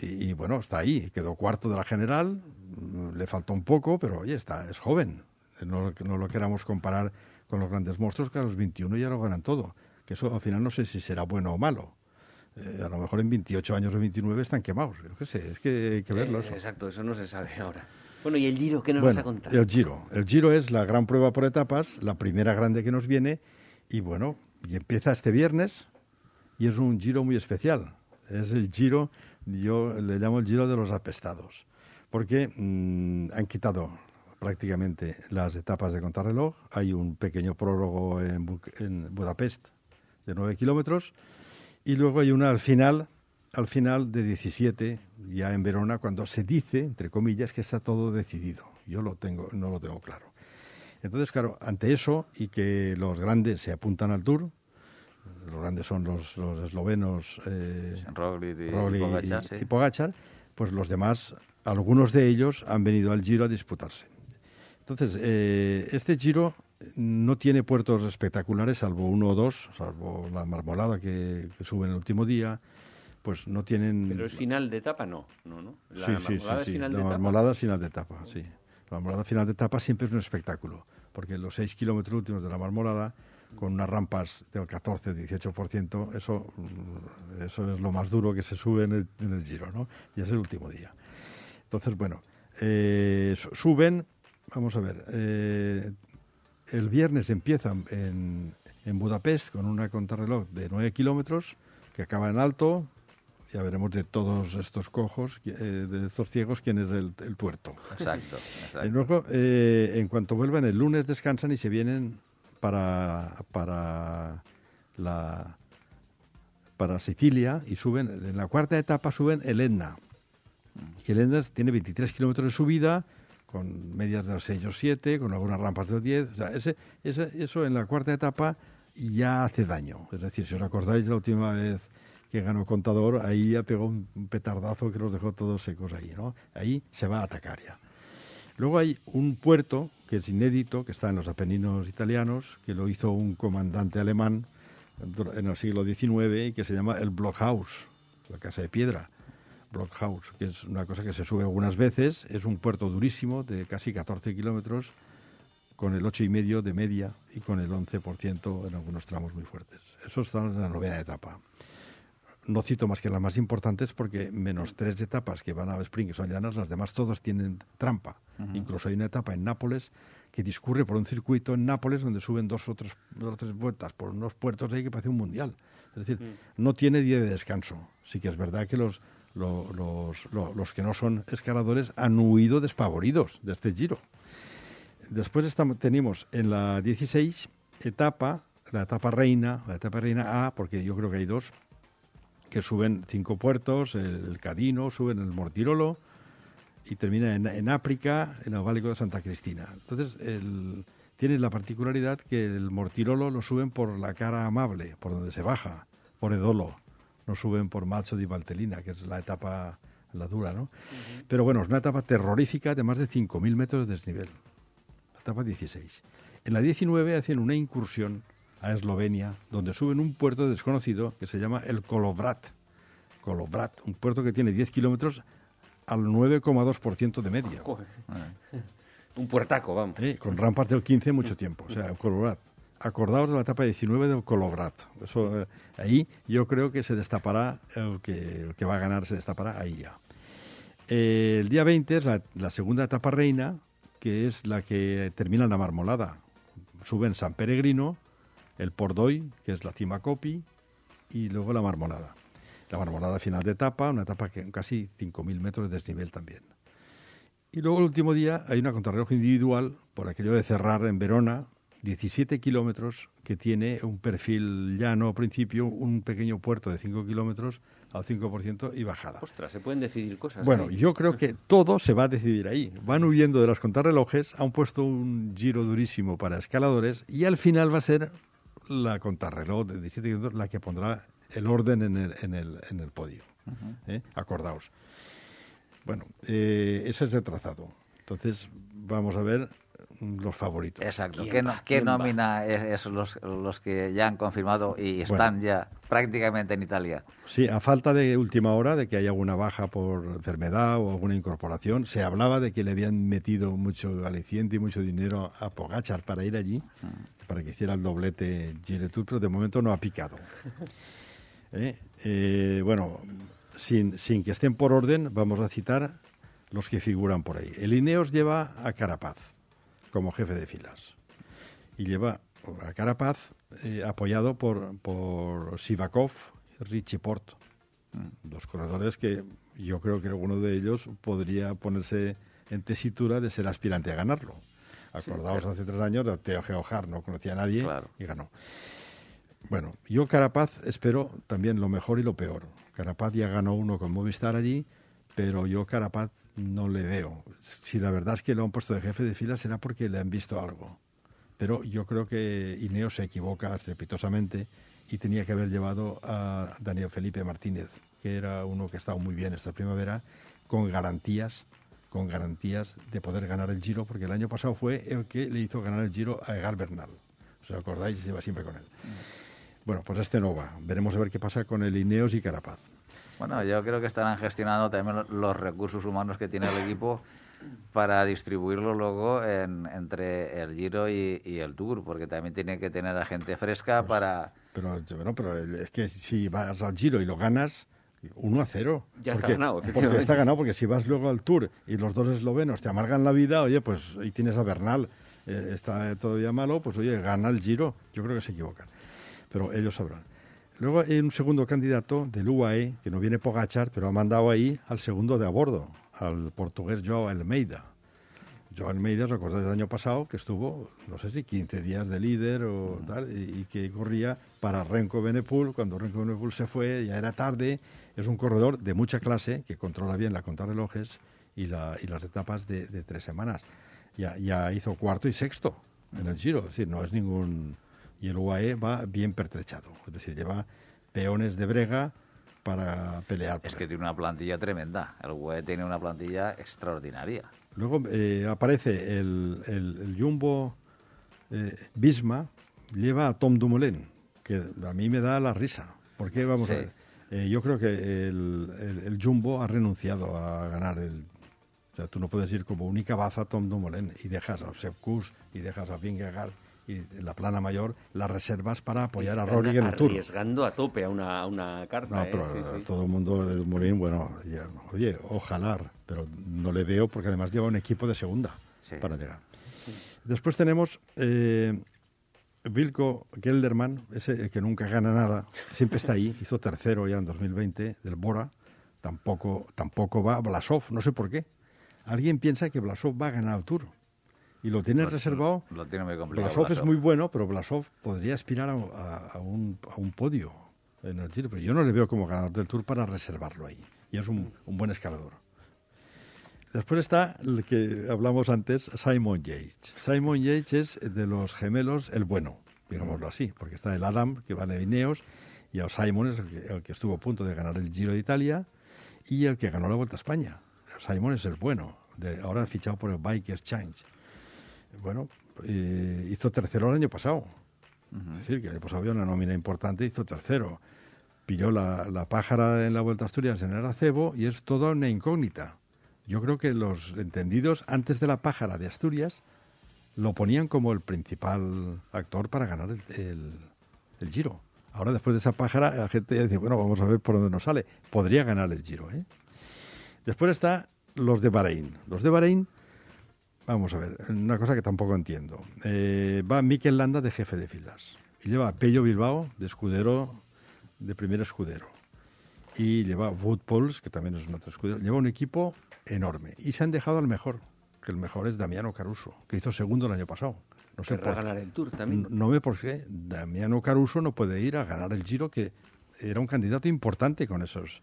Y, y, bueno, está ahí. Quedó cuarto de la general, le faltó un poco, pero oye, está, es joven. No, no lo queramos comparar con los grandes monstruos que a los 21 ya lo ganan todo. Que eso al final no sé si será bueno o malo. Eh, a lo mejor en 28 años o 29 están quemados. Yo qué sé, es que hay que verlo. Eh, exacto, eso no se sabe ahora. Bueno, ¿y el Giro qué nos vas a contar? El Giro. El Giro es la gran prueba por etapas, la primera grande que nos viene. Y bueno, y empieza este viernes y es un Giro muy especial. Es el Giro, yo le llamo el Giro de los apestados porque mm, han quitado prácticamente las etapas de contrarreloj. Hay un pequeño prólogo en, Budapest de 9 kilómetros y luego hay una al final, al final de 17, ya en Verona, cuando se dice, entre comillas, que está todo decidido. Yo lo tengo, no lo tengo claro. Entonces, claro, ante eso y que los grandes se apuntan al Tour, los grandes son los, eslovenos eh, y, Pogachar, pues los demás algunos de ellos han venido al Giro a disputarse. Entonces, eh, este Giro no tiene puertos espectaculares, salvo uno o dos, salvo la marmolada que, sube en el último día, pues no tienen... Pero es final de etapa, no, no, no. La marmolada es final de etapa. La marmolada es final de etapa, sí. La marmolada final de etapa siempre es un espectáculo, porque los seis kilómetros últimos de la marmolada con unas rampas del 14-18%, eso, eso es lo más duro que se sube en el, en el Giro, ¿no? Y es el último día. Entonces, bueno, eh, su- suben, vamos a ver, eh, el viernes empiezan en, en Budapest con una contrarreloj de 9 kilómetros que acaba en alto. Ya veremos de todos estos cojos, eh, de estos ciegos, quién es el, el tuerto. Exacto, Y exacto. luego, eh, en cuanto vuelvan, el lunes descansan y se vienen para, para, la, para Sicilia y suben, en la cuarta etapa suben el Etna. Y el Etna tiene 23 kilómetros de subida, con medias de los 6 o 7, con algunas rampas de los 10. O sea, ese, ese- eso en la cuarta etapa ya hace daño. Es decir, si os acordáis la última vez que ganó Contador, ahí ya pegó un petardazo que los dejó todos secos ahí, ¿no? Ahí se va a atacar ya. Luego hay un puerto que es inédito, que está en los Apeninos italianos, que lo hizo un comandante alemán en el siglo XIX y que se llama el Blockhaus, la casa de piedra. Blockhaus, que es una cosa que se sube algunas veces, es un puerto durísimo de casi 14 kilómetros, con el 8,5 de media y con el 11% en algunos tramos muy fuertes. Eso está en la novena etapa. No cito más que las más importantes porque menos tres etapas que van a Spring, que son llanas, las demás todas tienen trampa. Incluso hay una etapa en Nápoles que discurre por un circuito en Nápoles donde suben dos o tres, dos o tres vueltas por unos puertos ahí que parece un mundial. Es decir, no tiene día de descanso. Sí que es verdad que los, lo- los, lo- los que no son escaladores han huido despavoridos de este giro. Después estamos, tenemos en la 16 etapa, la etapa reina, la etapa reina A, porque yo creo que hay dos, que suben cinco puertos, el, el Cadino, suben el Mortirolo y termina en, en África, en el Válico de Santa Cristina. Entonces, el, tiene la particularidad que el Mortirolo lo suben por la cara amable, por donde se baja, por Edolo, no suben por Macho di Valtellina, que es la etapa, la dura, ¿no? Pero bueno, es una etapa terrorífica de más de 5.000 metros de desnivel la etapa 16. En la 19 hacen una incursión a Eslovenia, donde suben un puerto desconocido que se llama el Kolovrat. Kolovrat, un puerto que tiene 10 kilómetros al 9,2% de media, Un puertaco, vamos. ¿eh? con rampas del 15 mucho tiempo. O sea, el Kolovrat. Acordaos de la etapa 19 del Kolovrat. Eso, eh, ahí yo creo que se destapará, el que, va a ganar se destapará ahí ya. Eh, el día 20 es la, la segunda etapa reina, que es la que termina en la Marmolada. Suben San Peregrino, el Pordoy, que es la cima Copi, y luego la Marmolada. La Marmolada final de etapa, una etapa que casi 5.000 metros de desnivel también. Y luego el último día hay una contrarreloj individual, por aquello de cerrar en Verona, 17 kilómetros, que tiene un perfil llano al principio, un pequeño puerto de 5 kilómetros al 5% y bajada. Ostras, se pueden decidir cosas. Bueno, ahí. yo creo que todo se va a decidir ahí. Van huyendo de los contrarrelojes, han puesto un giro durísimo para escaladores y al final va a ser la contrarreloj de 17 kilómetros la que pondrá el orden en el, en el, en el podio. ¿eh? Acordaos. Bueno, eh, ese es el trazado. Entonces, vamos a ver los favoritos. Exacto. ¿Quién ¿Qué, no- nómina es, es los, los que ya han confirmado y están ya prácticamente en Italia? Sí, a falta de última hora de que haya alguna baja por enfermedad o alguna incorporación, se hablaba de que le habían metido mucho aliciente y mucho dinero a Pogachar para ir allí, para que hiciera el doblete Tour, pero de momento no ha picado. ¿Eh? Eh, bueno, sin, sin que estén por orden, vamos a citar los que figuran por ahí. El Ineos lleva a Carapaz como jefe de filas y lleva a Carapaz eh, apoyado por, por Sivakov Richie Porto. Dos corredores que yo creo que alguno de ellos podría ponerse en tesitura de ser aspirante a ganarlo. Acordaos hace tres años, Teo Geojar no conocía a nadie Claro. y ganó. Bueno, yo Carapaz espero también lo mejor y lo peor. Carapaz ya ganó uno con Movistar allí, pero yo Carapaz no le veo. Si la verdad es que lo han puesto de jefe de fila será porque le han visto algo. Pero yo creo que Ineo se equivoca estrepitosamente y tenía que haber llevado a Daniel Felipe Martínez, que era uno que ha estado muy bien esta primavera, con garantías, con garantías de poder ganar el Giro, porque el año pasado fue el que le hizo ganar el Giro a Egar Bernal. ¿Os acordáis? Se va siempre con él. Bueno, pues este no va. Veremos a ver qué pasa con el Ineos y Carapaz. Bueno, yo creo que estarán gestionando también los recursos humanos que tiene el equipo para distribuirlo luego entre el Giro y, el Tour, porque también tiene que tener a gente fresca pues, para... Pero, bueno, pero es que si vas al Giro y lo ganas, 1 a 0. Ya está ganado, efectivamente. Porque está ganado, porque si vas luego al Tour y los dos eslovenos te amargan la vida, oye, pues ahí tienes a Bernal, eh, está todavía malo, pues oye, gana el Giro. Yo creo que se equivocan, pero ellos sabrán. Luego hay un segundo candidato del UAE, que no viene Pogachar, pero ha mandado ahí al segundo de a bordo, al portugués Joao Almeida. Joao Almeida, recordáis el año pasado que estuvo, no sé si 15 días de líder o tal, y, que corría para Renko Benepul. Cuando Renko Benepul se fue, ya era tarde. Es un corredor de mucha clase que controla bien la contrarrelojes y, la, y las etapas de, tres semanas. Ya, ya hizo cuarto y sexto en el Giro, es decir, no es ningún y el UAE va bien pertrechado, es decir, lleva peones de brega para pelear. es que tiene una plantilla tremenda, el UAE tiene una plantilla extraordinaria. Luego eh, aparece el, el, Jumbo eh, Bisma, lleva a Tom Dumoulin, que a mí me da la risa. porque Vamos a ver. Eh, yo creo que el, el, Jumbo ha renunciado a ganar el... O sea, tú no puedes ir como única baza a Tom Dumoulin y dejas a Sepp y dejas a Vingegaard y en la plana mayor las reservas para apoyar a Rory en el Tour. Arriesgando a tope a una, una carta. No, ¿eh? pero todo el mundo de Morín, bueno, oye, ojalá, pero no le veo porque además lleva un equipo de segunda para llegar. Después tenemos eh, Vilko Gelderman, ese que nunca gana nada, siempre está ahí, hizo tercero ya en 2020 del Bora, tampoco, tampoco va Blasov, no sé por qué. Alguien piensa que Blasov va a ganar el Tour y lo tiene reservado. Lo tiene muy complicado. Blasov, es muy bueno, pero Blasov podría aspirar a, un, a, un, podio en el Giro, pero yo no le veo como ganador del Tour para reservarlo ahí. Y es un, un buen escalador. Después está el que hablamos antes, Simon Yates. Simon Yates es de los gemelos el bueno, digámoslo así, porque está el Adam, que va de Ineos, y el Simon es el que, estuvo a punto de ganar el Giro de Italia y el que ganó la Vuelta a España. Simon es el bueno, de, ahora fichado por el Bike Exchange bueno, eh, hizo tercero el año pasado. Es decir, que pues había una nómina importante, hizo tercero. Pilló la, la pájara en la Vuelta a Asturias en el acebo y es toda una incógnita. Yo creo que los entendidos antes de la pájara de Asturias lo ponían como el principal actor para ganar el, el, Giro. Ahora, después de esa pájara, la gente dice, bueno, vamos a ver por dónde nos sale. Podría ganar el Giro. ¿eh? Después está los de Bahrein. Los de Bahrein Vamos a ver, una cosa que tampoco entiendo. Eh, va Mikel Landa de jefe de filas y lleva a Pello Bilbao de escudero, de primer escudero. Y lleva Wood Pauls, que también es un otro escudero. Lleva un equipo enorme. Y se han dejado al mejor, que el mejor es Damiano Caruso, que hizo segundo el año pasado. No sé por ganar el Tour también. No, ve por qué Damiano Caruso no puede ir a ganar el Giro, que era un candidato importante con esos.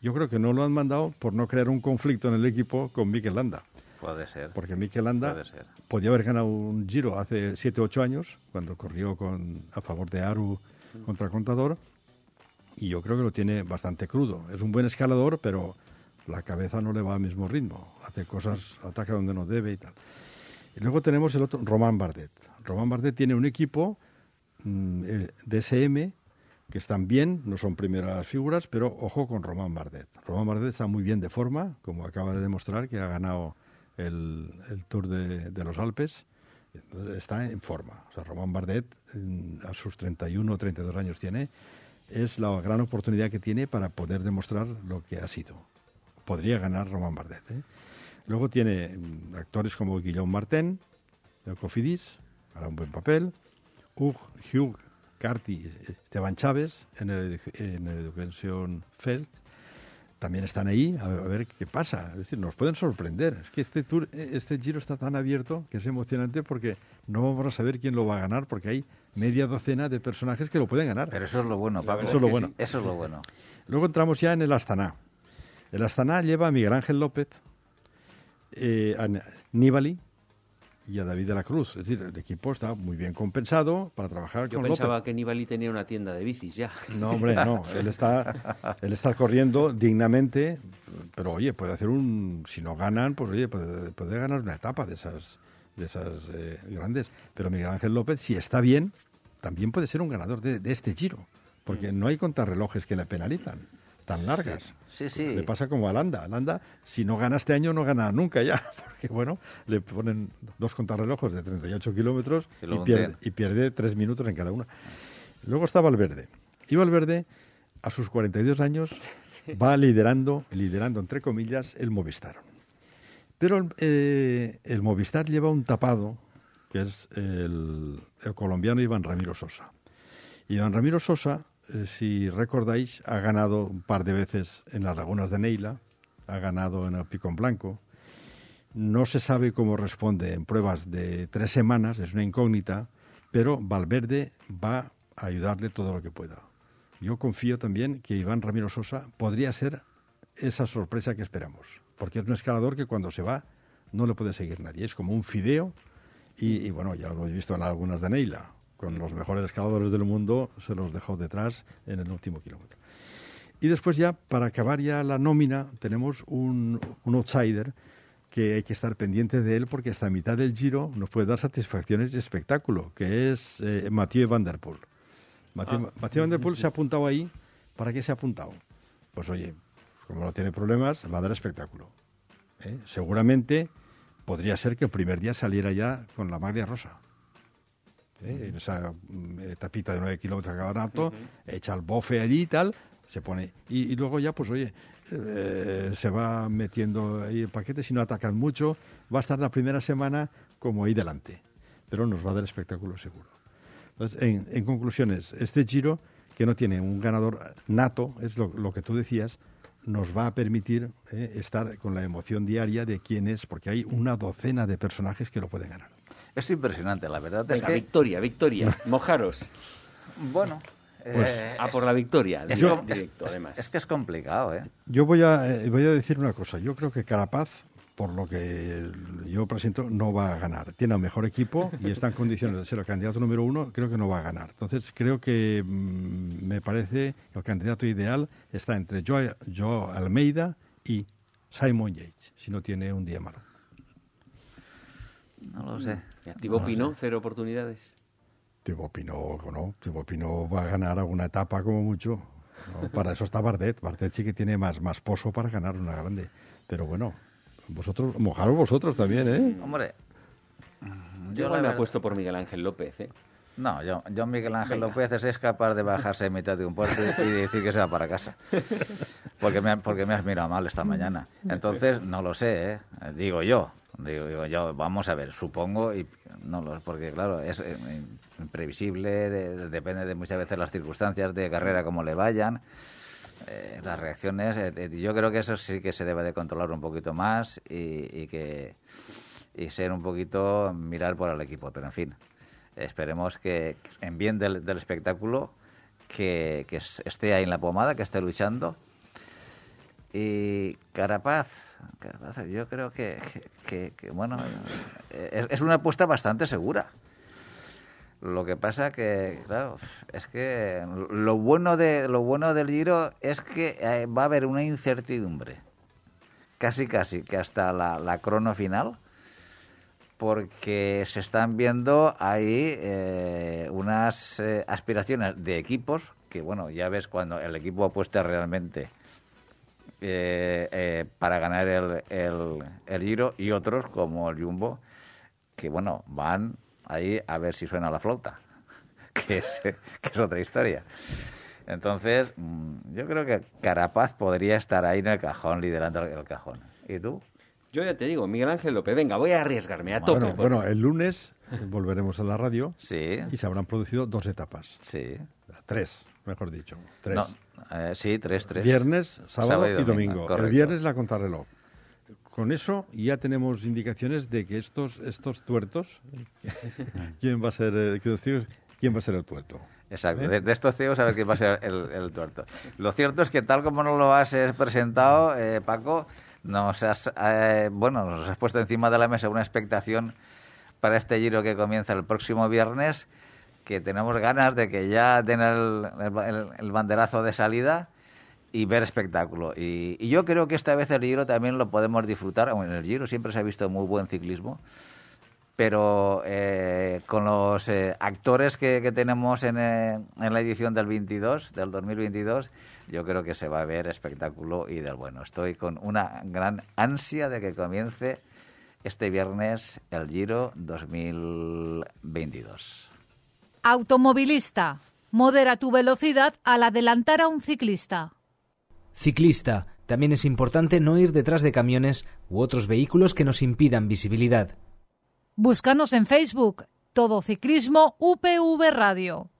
Yo creo que no lo han mandado por no crear un conflicto en el equipo con Mikel Landa. Puede ser. Porque Mikel Landa podía haber ganado un Giro hace 7 o 8 años, cuando corrió con, a favor de Aru contra Contador, y yo creo que lo tiene bastante crudo. Es un buen escalador, pero la cabeza no le va al mismo ritmo. Hace cosas, ataca donde no debe y tal. Y luego tenemos el otro, Román Bardet. Román Bardet tiene un equipo mm, DSM que están bien, no son primeras figuras, pero ojo con Román Bardet. Román Bardet está muy bien de forma, como acaba de demostrar, que ha ganado el, Tour de, los Alpes, está en forma. O sea, Román Bardet, a sus 31 o 32 años tiene, es la gran oportunidad que tiene para poder demostrar lo que ha sido. Podría ganar Román Bardet. ¿eh? Luego tiene mm, actores como Guillaume Martin, de Cofidis, hará un buen papel, Hugh, Hugh Carty, Esteban Chávez en el, en el Education Feld, también están ahí a, ver qué pasa. Es decir, nos pueden sorprender. Es que este tour, este giro está tan abierto que es emocionante porque no vamos a saber quién lo va a ganar porque hay media docena de personajes que lo pueden ganar. Pero eso es lo bueno, Pablo. Eso es lo bueno. Eso es lo bueno. Luego entramos ya en el Astana. El Astana lleva a Miguel Ángel López, eh, a Nibali, y a David de la Cruz. Es decir, el equipo está muy bien compensado para trabajar Yo pensaba que Nibali tenía una tienda de bicis ya. No, hombre, no. Él está, él está corriendo dignamente, pero oye, puede hacer un... Si no ganan, pues oye, puede, puede ganar una etapa de esas, de esas eh, grandes. Pero Miguel Ángel López, si está bien, también puede ser un ganador de, este giro, porque mm. no hay contrarrelojes que le penalizan. Tan largas. Sí, sí. Le pasa como a Landa. Landa, si no gana este año, no gana nunca ya. Porque, bueno, le ponen dos contrarrelojos de 38 kilómetros Y pierde, y pierde tres minutos en cada una. Luego está Valverde. Y Valverde, a sus 42 años, va liderando, liderando entre comillas, el Movistar. Pero eh, el Movistar lleva un tapado, que es el, el colombiano Iván Ramiro Sosa. Iván Ramiro Sosa, si recordáis, ha ganado un par de veces en las lagunas de Neila, ha ganado en el Picón Blanco. No se sabe cómo responde en pruebas de tres semanas, es una incógnita, pero Valverde va a ayudarle todo lo que pueda. Yo confío también que Iván Ramiro Sosa podría ser esa sorpresa que esperamos, porque es un escalador que cuando se va no le puede seguir nadie, es como un fideo y, bueno, ya lo hemos visto en algunas de Neila, con los mejores escaladores del mundo se los dejó detrás en el último kilómetro. Y después ya, para acabar ya la nómina, tenemos un, un outsider que hay que estar pendiente de él porque hasta mitad del giro nos puede dar satisfacciones y espectáculo, que es eh, Mathieu Van Der Poel. Mathieu, Mathieu Van Der Poel se ha apuntado ahí. ¿Para qué se ha apuntado? Pues oye, como no tiene problemas, va a dar espectáculo. ¿eh? Seguramente podría ser que el primer día saliera ya con la maglia rosa. ¿Eh? En esa mm, etapita de 9 kilómetros que acaba rato, echa el bofe allí y tal, se pone. Y, y luego ya, pues oye, eh, se va metiendo ahí el paquete, si no atacan mucho, va a estar la primera semana como ahí delante. Pero nos va a dar espectáculo seguro. Entonces, en, en conclusiones, este giro, que no tiene un ganador nato, es lo, lo que tú decías, nos va a permitir eh, estar con la emoción diaria de quién es, porque hay una docena de personajes que lo pueden ganar. Es impresionante, la verdad es Venga, que... victoria, victoria. Mojaros. Bueno... Pues, eh, A por la victoria. es, directo, com- es- directo, es- además. es que es complicado, ¿eh? Yo voy a, eh, voy a decir una cosa. Yo creo que Carapaz, por lo que yo presento, no va a ganar. Tiene el mejor equipo y está en condiciones de ser el candidato número uno. Creo que no va a ganar. Entonces, creo que mm, me parece que el candidato ideal está entre Joe, Joe Almeida y Simon Yates, si no tiene un día malo. No lo sé. Thibaut Pinot, cero oportunidades. Thibaut Pinot, no, Thibaut Pinot va a ganar alguna etapa como mucho. ¿no? Para eso está Bardet. Bardet sí que tiene más, más pozo para ganar una grande. Pero bueno, vosotros, mojaros vosotros también, ¿eh? Hombre... Yo la igual me verdad- apuesto por Miguel Ángel López, ¿eh? No, yo, yo Miguel Ángel López es capaz de bajarse en mitad de un puerto y, y decir que se va para casa. Porque me, porque me has mirado mal esta mañana. Entonces, no lo sé, ¿eh? Digo yo. Digo, yo, vamos a ver, supongo, y no porque claro, es eh, imprevisible, de- de- depende de muchas veces las circunstancias de carrera, como le vayan, eh, las reacciones. eh, yo creo que eso sí que se debe de controlar un poquito más y, que y ser un poquito mirar por el equipo, pero en fin, esperemos que en bien del, del espectáculo que, que es- esté ahí en la pomada, que esté luchando. Y Carapaz, yo creo que, que- bueno, eh, es, una apuesta bastante segura. Lo que pasa que, claro, es que lo bueno de lo bueno del Giro es que eh, va a haber una incertidumbre, casi casi que hasta la, la crono final, porque se están viendo ahí eh, unas aspiraciones de equipos que, bueno, ya ves cuando el equipo apuesta realmente eh, eh, para ganar el, el, el Giro y otros como el Jumbo que, bueno, van ahí a ver si suena la flauta, que es, que es otra historia. Entonces, mm, yo creo que Carapaz podría estar ahí en el cajón, liderando el, el cajón. ¿Y tú? Yo ya te digo, Miguel Ángel López, venga, voy a arriesgarme a tope. Bueno, bueno, el lunes volveremos a la radio Sí, y se habrán producido dos etapas. sí. Tres, mejor dicho. Tres. No, eh, sí, tres, tres. Viernes, sábado, Sábado y y domingo. El viernes la contrarreloj. Con eso ya tenemos indicaciones de que estos estos tuertos, quién va a ser eh, quién va a ser el tuerto. Exacto, ¿Eh? de, de estos ciegos a ver quién va a ser el, el tuerto. Lo cierto es que tal como nos lo has presentado, eh, Paco, nos has, eh, bueno, nos has puesto encima de la mesa una expectación para este giro que comienza el próximo viernes, que tenemos ganas de que ya den el, el- el banderazo de salida y ver espectáculo. Y, yo creo que esta vez el Giro también lo podemos disfrutar. En el Giro siempre se ha visto muy buen ciclismo. pero eh, con los eh, actores que, tenemos en, eh, en, la edición del 22, del 2022, yo creo que se va a ver espectáculo y del bueno. Estoy con una gran ansia de que comience este viernes el Giro 2022. Automovilista, modera tu velocidad al adelantar a un ciclista. Ciclista, también es importante no ir detrás de camiones u otros vehículos que nos impidan visibilidad. Búscanos en Facebook, Todo Ciclismo UPV Radio.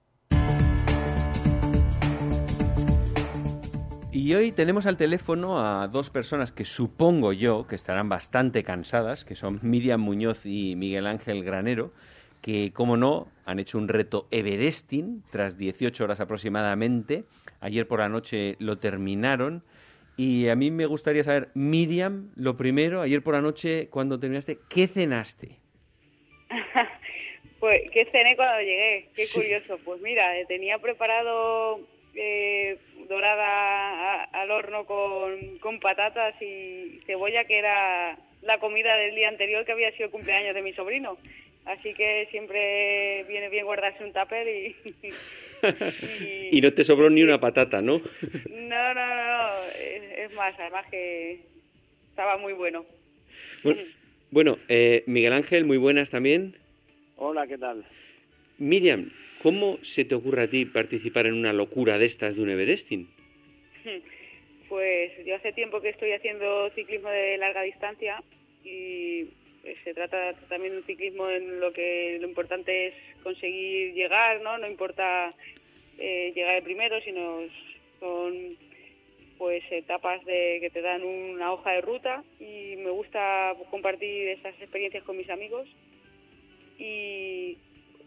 Y hoy tenemos al teléfono a dos personas que supongo yo que estarán bastante cansadas, que son Miriam Muñoz y Miguel Ángel Granero, que, como no, han hecho un reto Everesting tras 18 horas aproximadamente. Ayer por la noche lo terminaron. Y a mí me gustaría saber, Miriam, lo primero, ayer por la noche, cuando terminaste, ¿qué cenaste? pues, ¿qué cené cuando llegué? Qué curioso. Pues mira, eh, tenía preparado eh, dorada al horno con, con patatas y cebolla, que era la comida del día anterior que había sido el cumpleaños de mi sobrino. Así que siempre viene bien guardarse un tupper y, y... no te sobró ni una patata, ¿no? no, no, no, es, más, además que estaba muy bueno. Bueno, eh, Miguel Ángel, muy buenas también. Hola, ¿qué tal? Miriam, ¿cómo se te ocurre a ti participar en una locura de estas de un Everesting? Pues yo hace tiempo que estoy haciendo ciclismo de larga distancia y se trata también de un ciclismo en lo que lo importante es conseguir llegar, ¿no? No importa eh, llegar el primero, sino son pues etapas de que te dan una hoja de ruta. Y me gusta compartir esas experiencias con mis amigos. Y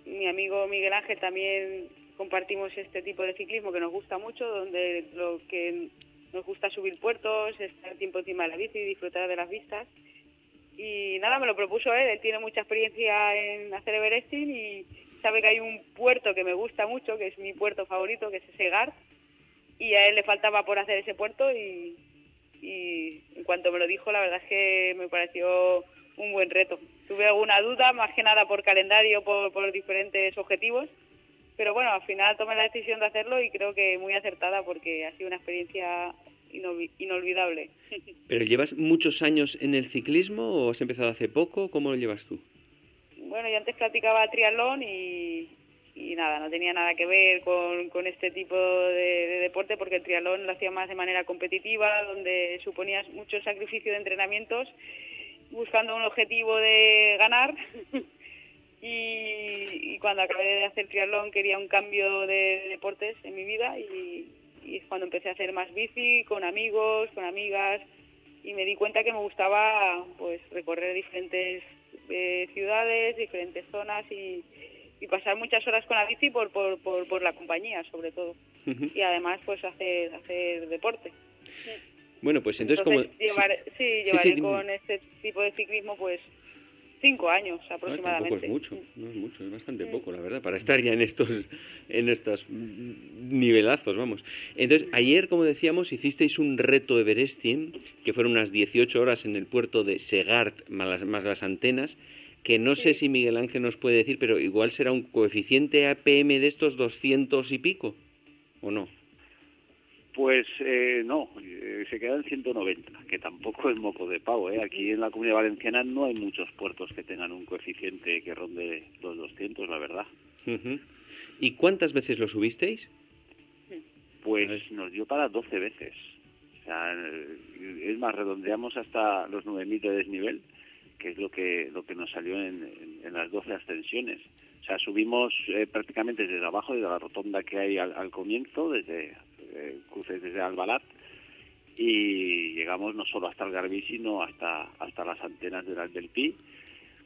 mi amigo Miguel Ángel también compartimos este tipo de ciclismo que nos gusta mucho, donde lo que nos gusta subir puertos, estar tiempo encima de la bici y disfrutar de las vistas y nada, me lo propuso él, él tiene mucha experiencia en hacer Everesting y sabe que hay un puerto que me gusta mucho, que es mi puerto favorito, que es Segar, y a él le faltaba por hacer ese puerto y, y en cuanto me lo dijo, la verdad es que me pareció un buen reto. Tuve alguna duda, más que nada por calendario, por, por diferentes objetivos, pero bueno, al final tomé la decisión de hacerlo y creo que muy acertada porque ha sido una experiencia inolvidable. ¿Pero llevas muchos años en el ciclismo o has empezado hace poco? ¿Cómo lo llevas tú? Bueno, yo antes practicaba triatlón y, nada, no tenía nada que ver con, este tipo de, deporte porque el triatlón lo hacía más de manera competitiva, donde suponía mucho sacrificio de entrenamientos buscando un objetivo de ganar. y, cuando acabé de hacer triatlón quería un cambio de deportes en mi vida y, y es cuando empecé a hacer más bici con amigos, con amigas y me di cuenta que me gustaba pues recorrer diferentes eh, ciudades, diferentes zonas y, pasar muchas horas con la bici por, por, por, la compañía sobre todo. Y además pues hacer, hacer deporte. Bueno, pues entonces, como... sí, llevaré con este tipo de ciclismo pues cinco años aproximadamente. es mucho, no es mucho, es bastante poco, la verdad, para estar ya en estos, en estos nivelazos, vamos. Entonces, ayer, como decíamos, hicisteis un reto Everesting, que fueron unas 18 horas en el puerto de Segart, más las, antenas, que no sé si Miguel Ángel nos puede decir, pero igual será un coeficiente APM de estos 200 y pico, ¿o no? Pues eh, no, eh, se queda en 190, que tampoco es moco de pavo. ¿eh? Aquí en la Comunidad Valenciana no hay muchos puertos que tengan un coeficiente que ronde los 200, la verdad. ¿Y cuántas veces lo subisteis? Pues nos dio para 12 veces. O sea, es más, redondeamos hasta los 9.000 de desnivel, que es lo que, lo que nos salió en, las 12 ascensiones. O sea, subimos eh, prácticamente desde abajo, desde la rotonda que hay al comienzo, desde eh, cruces desde Albalat y llegamos no solo hasta el Garbí, sino hasta, hasta las antenas del del Pi,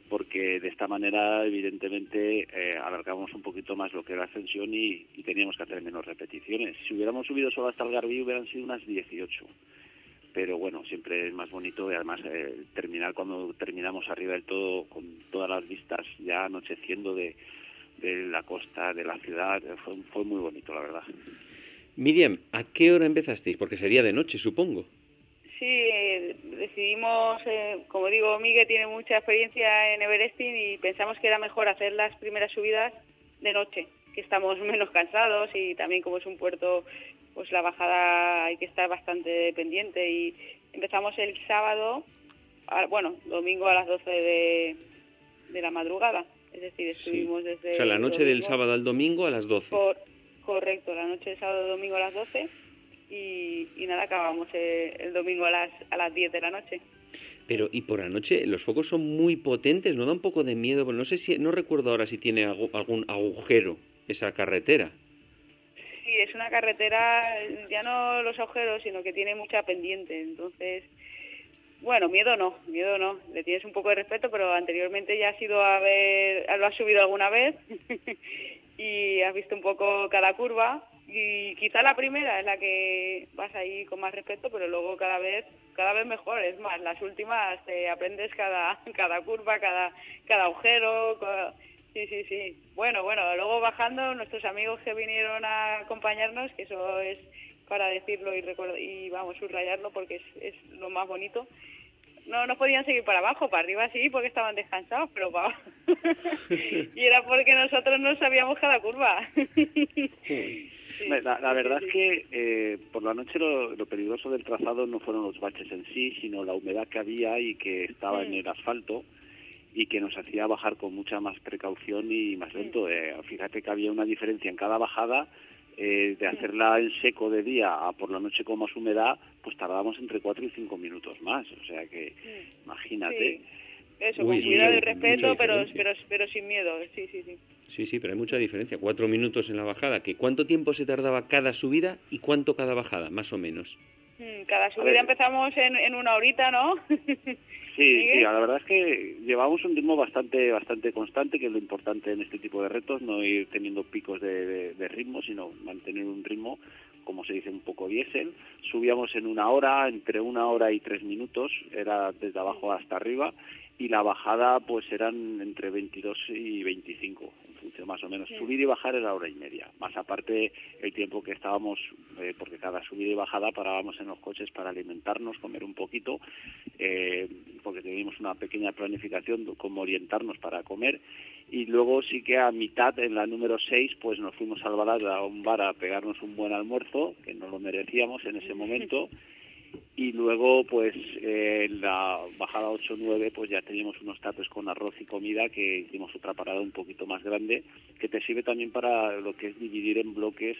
porque de esta manera, evidentemente, eh, alargamos un poquito más lo que era ascensión y, teníamos que hacer menos repeticiones. Si hubiéramos subido solo hasta el Garbí, hubieran sido unas 18 pero bueno, siempre es más bonito y además eh, terminar cuando terminamos arriba del todo con todas las vistas ya anocheciendo de, de la costa, de la ciudad, fue, fue muy bonito la verdad. Miriam, ¿a qué hora empezasteis? Porque sería de noche, supongo. Sí, decidimos, eh, como digo, Miguel tiene mucha experiencia en Everesting y pensamos que era mejor hacer las primeras subidas de noche, que estamos menos cansados y también como es un puerto, pues la bajada hay que estar bastante pendiente y empezamos el sábado, bueno, domingo a las 12 de, de la madrugada. Es decir, estuvimos desde... O sea, la noche del sábado al domingo a las 12. Correcto, la noche del sábado domingo a las 12 y, nada, acabamos eh, el, domingo a las, a las 10 de la noche. Pero, y por la noche, los focos son muy potentes, ¿no da un poco de miedo? no sé si, no recuerdo ahora si tiene algún agujero esa carretera. Sí, es una carretera, ya no los agujeros, sino que tiene mucha pendiente, entonces... Bueno, miedo no, miedo no. Le tienes un poco de respeto, pero anteriormente ya has ido a ver, lo has subido alguna vez y has visto un poco cada curva y quizá la primera es la que vas ahí con más respeto, pero luego cada vez cada vez mejor. Es más, las últimas te aprendes cada cada curva, cada cada agujero. Sí, sí, sí. Bueno, bueno, luego bajando nuestros amigos que vinieron a acompañarnos, que eso es para decirlo y, y vamos, subrayarlo porque es, es lo más bonito no no podían seguir para abajo, para arriba sí, porque estaban descansados, pero para y era porque nosotros no sabíamos cada curva. la, verdad es que eh, por la noche lo, peligroso del trazado no fueron los baches en sí, sino la humedad que había y que estaba en el asfalto y que nos hacía bajar con mucha más precaución y más lento. Eh, fíjate que había una diferencia en cada bajada eh, de hacerla en seco de día a por la noche con más humedad, pues tardábamos entre 4 y 5 minutos más. O sea que, imagínate. Eso, con cuidado y respeto, pero, pero, pero sin miedo. Sí, sí, sí. Sí, sí, pero hay mucha diferencia. Cuatro minutos en la bajada. ¿Que ¿Cuánto tiempo se tardaba cada subida y cuánto cada bajada, más o menos? Mm, cada subida empezamos en, en una horita, ¿no? Sí, sí, la verdad es que llevamos un ritmo bastante bastante constante, que es lo importante en este tipo de retos, no ir teniendo picos de, de, ritmo, sino mantener un ritmo, como se dice, un poco diésel. Subíamos en una hora, entre una hora y tres minutos, era desde abajo hasta arriba, y la bajada pues eran entre 22 y 25 más o menos. Subir y bajar era hora y media, más aparte el tiempo que estábamos, eh, porque cada subida y bajada parábamos en los coches para alimentarnos, comer un poquito, eh, porque teníamos una pequeña planificación de cómo orientarnos para comer, y luego sí que a mitad, en la número 6, pues nos fuimos al bar a un bar a pegarnos un buen almuerzo, que no lo merecíamos en ese momento, y luego pues eh, en la bajada 8-9 pues ya teníamos unos tapes con arroz y comida que hicimos otra parada un poquito más grande que te sirve también para lo que es dividir en bloques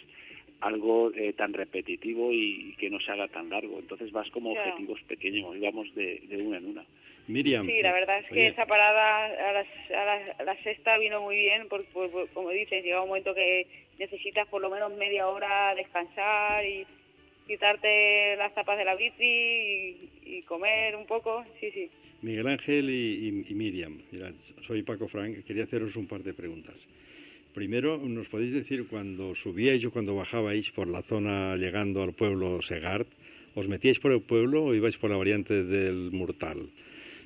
algo eh, tan repetitivo y, que no se haga tan largo. Entonces vas como objetivos pequeños íbamos de, de una en una. Miriam. Sí, la verdad es que esa parada a, las, a, la, sexta vino muy bien, porque, como dices, llega un momento que necesitas por lo menos media hora descansar y quitarte las tapas de la bici y, comer un poco, sí, sí. Miguel Ángel y, Miriam, soy Paco Frank, quería haceros un par de preguntas. Primero, ¿nos podéis decir cuando subíais o cuando bajabais por la zona llegando al pueblo Segart, os metíais por el pueblo o ibais por la variante del Murtal?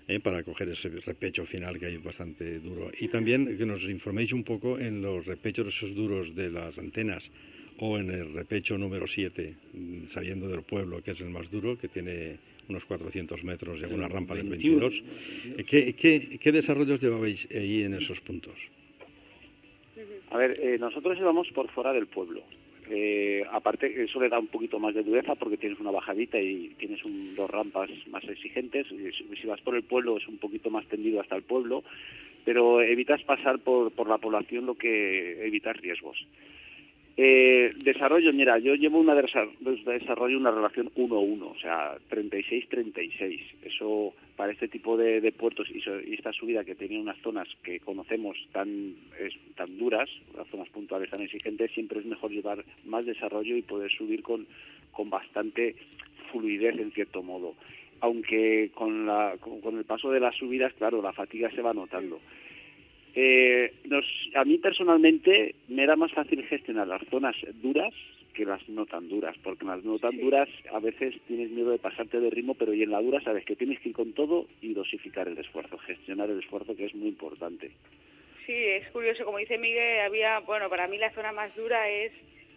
Eh, para coger ese repecho final que hay bastante duro. Y también que nos informéis un poco en los repechos esos duros de las antenas o en el repecho número 7, mm, saliendo del pueblo, que es el más duro, que tiene unos 400 metros y alguna rampa de 22. ¿Qué, qué, qué desarrollos llevabais ahí en esos puntos? A ver, eh, nosotros llevamos por fuera del pueblo. Eh, aparte, eso le da un poquito más de dureza porque tienes una bajadita y tienes dos rampas más exigentes. Si vas por el pueblo es un poquito más tendido hasta el pueblo, pero evitas pasar por, por la población lo que evitas riesgos. Eh, desarrollo, mira, yo llevo una desarrollo una relación 1-1, o sea, 36-36. Eso para este tipo de, puertos y, esta subida que tenía unas zonas que conocemos tan tan duras, las zonas puntuales tan exigentes, siempre es mejor llevar más desarrollo y poder subir con, con bastante fluidez en cierto modo. Aunque con, la, con el paso de las subidas, claro, la fatiga se va notando. Eh, nos, a mí personalmente me era más fácil gestionar las zonas duras que las no tan duras, porque en las no tan duras a veces tienes miedo de pasarte de ritmo, pero y en la dura sabes que tienes que ir con todo y dosificar el esfuerzo, gestionar el esfuerzo que es muy importante. Sí, es curioso, como dice Miguel, había, bueno, para mí la zona más dura es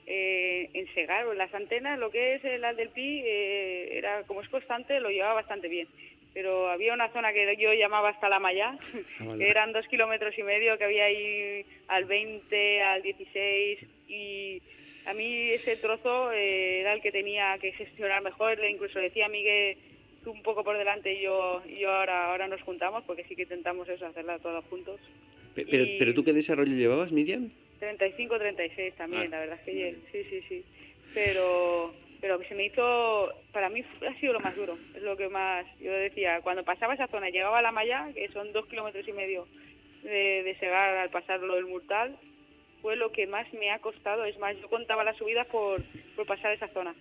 eh, en Segar o en las antenas, lo que es el Aldelpi, eh, era como es constante, lo llevaba bastante bien. Pero había una zona que yo llamaba hasta la Maya, Ah, que eran dos kilómetros y medio, que había ahí al 20, al 16, y a mí ese trozo eh, era el que tenía que gestionar mejor. Le incluso decía a Miguel, tú un poco por delante y yo, y yo ahora, ahora nos juntamos, porque sí que intentamos eso, hacerla todos juntos. Pe- Pero, Y- pero tú qué desarrollo llevabas, Miriam? 35, 36 también, Ah. la verdad es que ye- sí, sí, sí. Pero, pero se me hizo, para mí ha sido lo más duro, es lo que más, yo decía, cuando pasaba esa zona, llegaba a la malla, que son dos kilómetros y medio de, de Segar al pasar lo del Murtal, fue lo que más me ha costado, es más, yo contaba las subidas por, por pasar esa zona.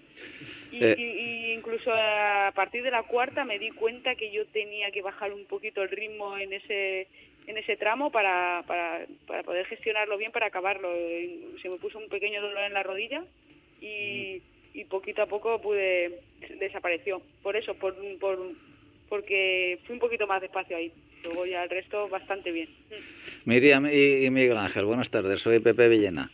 Y, Eh. y- y incluso a partir de la cuarta me di cuenta que yo tenía que bajar un poquito el ritmo en ese en ese tramo para, para, para poder gestionarlo bien, para acabarlo. Eh, Se me puso un pequeño dolor en la rodilla y, y poquito a poco pude desapareció. Por eso, por, por porque fui un poquito más despacio ahí. Luego ya el resto bastante bien. Miriam y, Miguel Ángel, buenas tardes, soy Pepe Villena.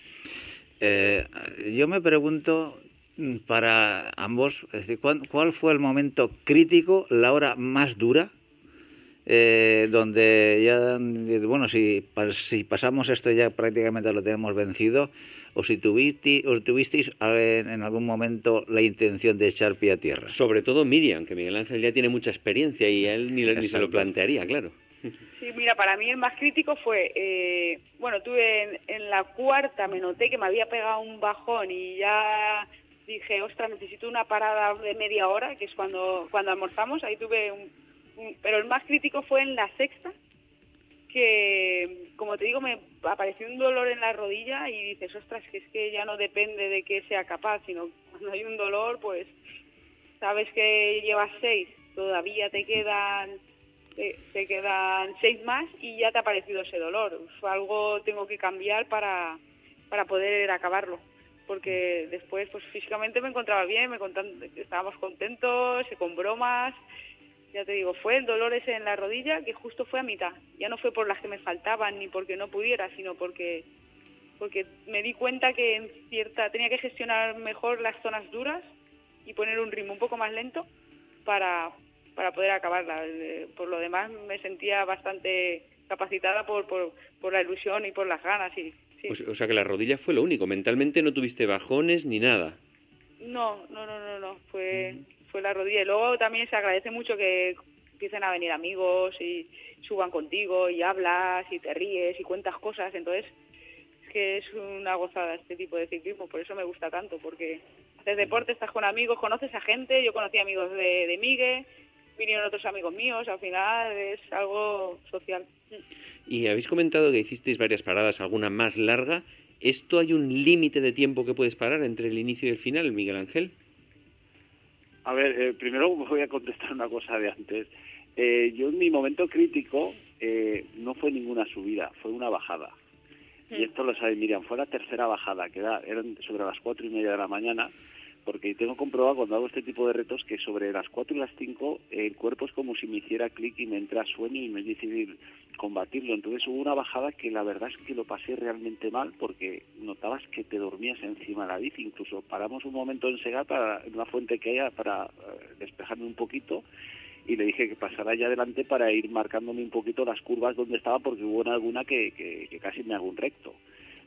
Eh, yo me pregunto mm, para ambos, es decir, ¿cuál, cuál fue el momento crítico, la hora más dura, eh, donde ya, bueno, si, si pasamos esto ya prácticamente lo tenemos vencido, o si tuviste, o tuvisteis en algún momento la intención de echar pie a tierra? Sobre todo Miriam, que Miguel Ángel ya tiene mucha experiencia y a él ni, ni se lo plantearía, claro. Sí, mira, para mí el más crítico fue, eh, bueno, tuve en, en la cuarta, me noté que me había pegado un bajón y ya dije, ostras, necesito una parada de media hora, que es cuando, cuando almorzamos, ahí tuve un, un- Pero el más crítico fue en la sexta, que, como te digo, me apareció un dolor en la rodilla y dices, ostras, que es que ya no depende de que sea capaz, sino cuando hay un dolor, pues sabes que llevas seis, todavía te quedan te, quedan seis más y ya te ha aparecido ese dolor. Algo tengo que cambiar para, para poder acabarlo. Porque después, pues físicamente me encontraba bien, me contan- estábamos contentos, con bromas. Ya te digo, fue el dolor ese en la rodilla que justo fue a mitad. Ya no fue por las que me faltaban ni porque no pudiera, sino porque porque me di cuenta que en cierta tenía que gestionar mejor las zonas duras y poner un ritmo un poco más lento para, para poder acabarla. Eh, Por lo demás me sentía bastante capacitada por, por, por la ilusión y por las ganas. Y, sí. O, se- o sea que la rodilla fue lo único. Mentalmente no tuviste bajones ni nada. No, no, no, no, no. Fue, fue Y luego también se agradece mucho que empiecen a venir amigos y suban contigo y hablas y te ríes y cuentas cosas. Entonces, es que es una gozada este tipo de ciclismo. Por eso me gusta tanto, porque haces deporte, estás con amigos, conoces a gente. Yo conocí amigos de, de Miguel, vinieron otros amigos míos. Al final es algo social. Y habéis comentado que hicisteis varias paradas, alguna más larga. ¿Esto hay un límite de tiempo que puedes parar entre el inicio y el final, Miguel Ángel? A ver, eh, primero voy a contestar una cosa de antes. Eh, yo en mi momento crítico eh, no fue ninguna subida, fue una bajada. Y esto lo sabe Miriam, fue la tercera bajada, que era, eran sobre las cuatro y media de la mañana, porque tengo comprobado cuando hago este tipo de retos que sobre las cuatro y las cinco el cuerpo es como si me hiciera clic y me entra sueño y me es difícil combatirlo. Entonces hubo una bajada que la verdad es que lo pasé realmente mal porque notabas que te dormías encima de la bici. Incluso paramos un momento en Segar para, en una fuente que haya para eh, despejarme un poquito y le dije que pasara allá adelante para ir marcándome un poquito las curvas donde estaba porque hubo alguna que, que, que casi me hago un recto.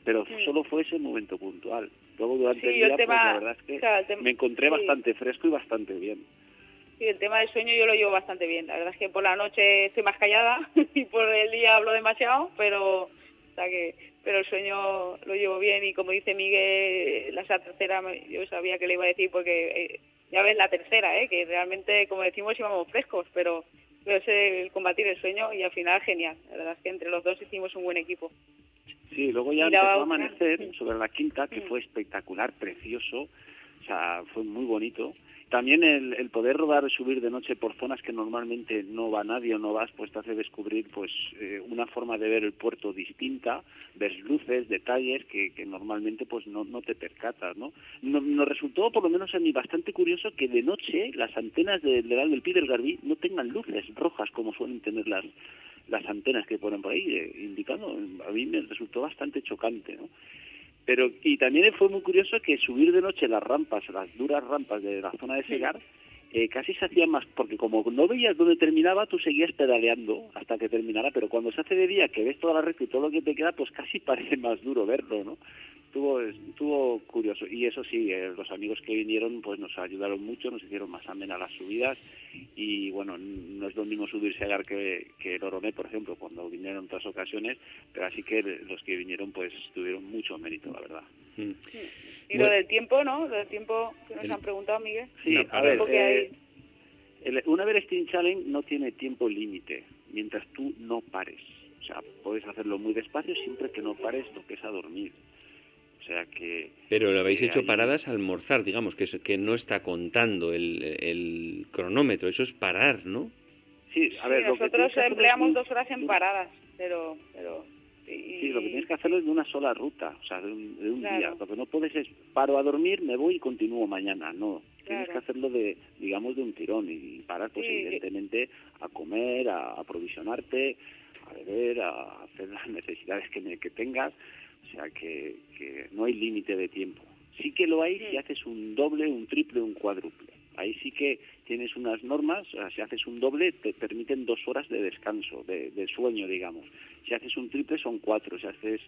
Pero Sí. solo fue ese momento puntual. Luego durante Sí, el día, el pues, tema- la verdad es que o sea, el tem- me encontré sí. bastante fresco y bastante bien. Sí, el tema del sueño yo lo llevo bastante bien. La verdad es que por la noche estoy más callada y por el día hablo demasiado, pero o sea que pero el sueño lo llevo bien y como dice Miguel, la tercera yo sabía que le iba a decir porque eh, ya ves la tercera, ¿eh? que realmente como decimos íbamos frescos, pero pero es el combatir el sueño y al final genial. La verdad es que entre los dos hicimos un buen equipo. Sí, luego ya empezó a amanecer sobre la quinta, que Mm. fue espectacular, precioso, o sea, fue muy bonito. También el, el poder rodar y subir de noche por zonas que normalmente no va nadie o no vas, pues te hace descubrir pues eh, una forma de ver el puerto distinta, ver luces, detalles que, que normalmente pues no, no te percatas, ¿no? No- Nos resultó, por lo menos a mí, bastante curioso que de noche las antenas del del del Pi del Garbí no tengan luces rojas como suelen tener las, las antenas que ponen por ahí, eh, indicando, a mí me resultó bastante chocante, ¿no? Pero, y también fue muy curioso que subir de noche las rampas, las duras rampas de la zona de Segar, eh, casi se hacía más, porque como no veías dónde terminaba, tú seguías pedaleando hasta que terminara, pero cuando se hace de día, que ves toda la recta y todo lo que te queda, pues casi parece más duro verlo, ¿no? Estuvo, estuvo curioso. Y eso sí, eh, los amigos que vinieron pues nos ayudaron mucho, nos hicieron más amenas las subidas y bueno, no es lo mismo subirse a que, que el Oromé, por ejemplo, cuando vinieron en otras ocasiones, pero así que los que vinieron pues tuvieron mucho mérito, la verdad. Mm. Y lo del tiempo, ¿no? Lo del tiempo que nos han preguntado, Miguel. Sí, a ver, eh, el, un Everesting Challenge no tiene tiempo límite, mientras tú no pares. O sea, puedes hacerlo muy despacio siempre que no pares lo que es a dormir. O sea que... Pero lo habéis hecho paradas al almorzar, digamos, que, que no está contando el, el cronómetro, eso es parar, ¿no? Sí, a ver, nosotros empleamos dos horas en paradas, pero... pero Sí, lo que tienes que hacerlo es de una sola ruta, o sea, de un, día. Lo que no puedes es paro a dormir, me voy y continúo mañana. No, tienes que hacerlo de, digamos, de un tirón y parar, pues evidentemente, a comer, a aprovisionarte, a beber, a hacer las necesidades que, que tengas. O sea, que, que no hay límite de tiempo. Sí que lo hay si haces un doble, un triple, un cuádruple. Ahí sí que tienes unas normas, o sea, si haces un doble te permiten dos horas de descanso, de, de, sueño, digamos. Si haces un triple son cuatro, si haces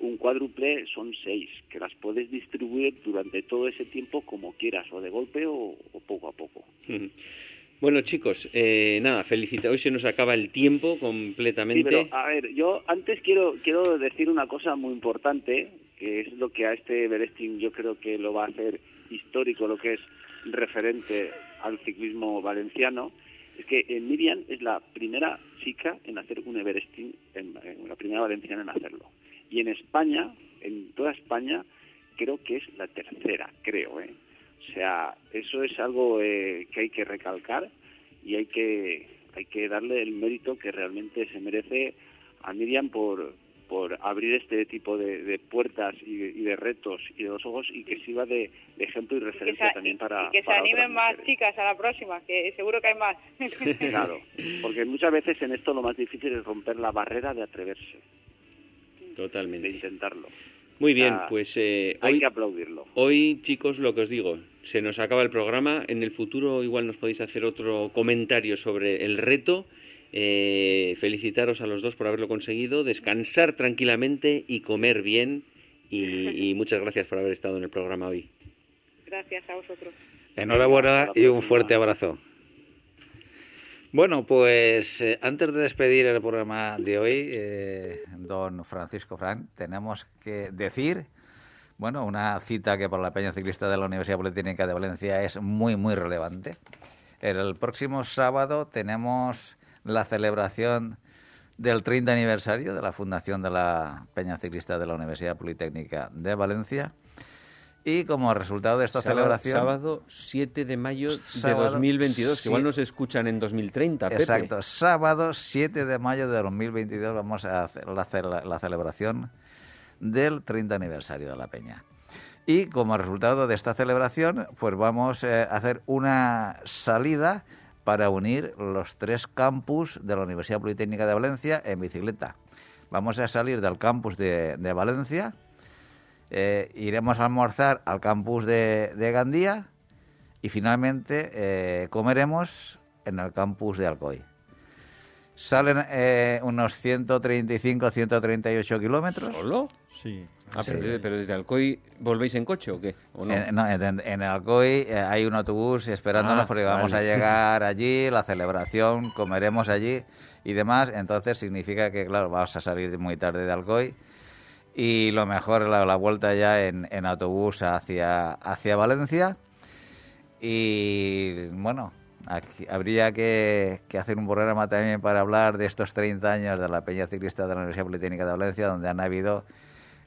un cuádruple son seis, que las puedes distribuir durante todo ese tiempo como quieras, o de golpe o, poco a poco. Bueno, chicos, eh, nada, felicita. Hoy se nos acaba el tiempo completamente. Sí, pero, a ver, yo antes quiero, quiero decir una cosa muy importante, que es lo que a este Beresting yo creo que lo va a hacer histórico, lo que es referente al ciclismo valenciano, es que eh, Miriam es la primera chica en hacer un Everesting, en, la primera valenciana en hacerlo. Y en España, en toda España, creo que es la tercera, creo. ¿eh? O sea, eso es algo eh, que hay que recalcar y hay que, hay que darle el mérito que realmente se merece a Miriam por, por abrir este tipo de, puertas y de, retos y de los ojos y que sirva de, ejemplo y referencia también para... que se animen más chicas a la próxima, que seguro que hay más. claro, porque muchas veces en esto lo más difícil es romper la barrera de atreverse. Totalmente. De intentarlo. Muy bien, pues eh, hay que aplaudirlo. Hoy, chicos, lo que os digo, se nos acaba el programa. En el futuro igual nos podéis hacer otro comentario sobre el reto eh, felicitaros a los dos por haberlo conseguido, descansar tranquilamente y comer bien. Y, muchas gracias por haber estado en el programa hoy. Gracias a vosotros. Enhorabuena y un fuerte abrazo. Bueno, pues eh, antes de despedir el programa de hoy, eh, don Francisco Frank, tenemos que decir, bueno, una cita que para la Peña Ciclista de la Universidad Politécnica de Valencia es muy, muy relevante. El próximo sábado tenemos la celebración del 30 aniversario de la fundación de la Peña Ciclista de la Universidad Politécnica de Valencia. Y como resultado de esta celebración... Sábado 7 de mayo de 2022, que igual nos escuchan en 2030. Exacto, sábado 7 de mayo de 2022 vamos a hacer la, la celebración del 30 aniversario de la Peña. Y como resultado de esta celebración, pues vamos eh, a hacer una salida para unir los tres campus de la Universidad Politécnica de Valencia en bicicleta. Vamos a salir del campus de, Valencia, eh, iremos a almorzar al campus de, Gandía y finalmente eh, comeremos en el campus de Alcoy. Salen eh, unos 135-138 kilómetros. ¿Solo? Sí. Ah, pero, desde Alcoy volvéis en coche o qué? En, no, en, Alcoy eh, hay un autobús esperándonos ah, porque vamos a llegar allí, la celebración, comeremos allí y demás. Entonces significa que, claro, vamos a salir muy tarde de Alcoy y lo mejor la, la vuelta ya en, autobús hacia, hacia Valencia. Y bueno, habría que, que, hacer un programa también para hablar de estos 30 años de la Peña Ciclista de la Universidad Politécnica de Valencia, donde han habido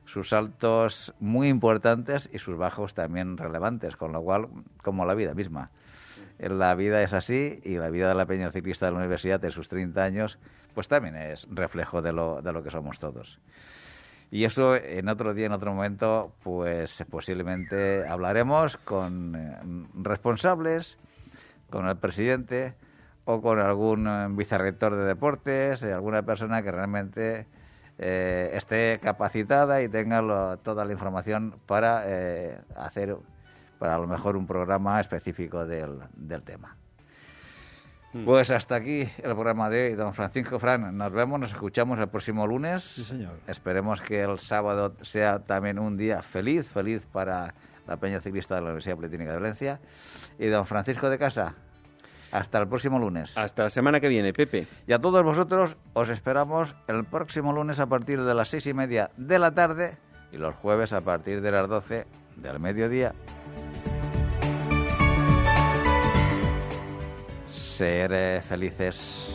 sus saltos muy importantes y sus bajos también relevantes, con lo cual, como la vida misma. La vida es así y la vida de la peña ciclista de la universidad de sus 30 años, pues también es reflejo de lo, de lo que somos todos. Y eso en otro día, en otro momento, pues posiblemente hablaremos con eh, responsables, con el presidente o con algún vicerrector de deportes, alguna persona que realmente eh, esté capacitada y tenga lo- toda la información para eh, hacer, para a lo mejor, un programa específico del, del tema. Pues hasta aquí el programa de hoy, don Francisco Fran. Nos vemos, nos escuchamos el próximo lunes. Sí, señor. Esperemos que el sábado sea también un día feliz, feliz para la Peña Ciclista de la Universidad Politécnica de Valencia. Y don Francisco de Casa, hasta el próximo lunes. Hasta la semana que viene, Pepe. Y a todos vosotros os esperamos el próximo lunes a partir de las seis y media de la tarde y los jueves a partir de las doce del mediodía. Ser felices.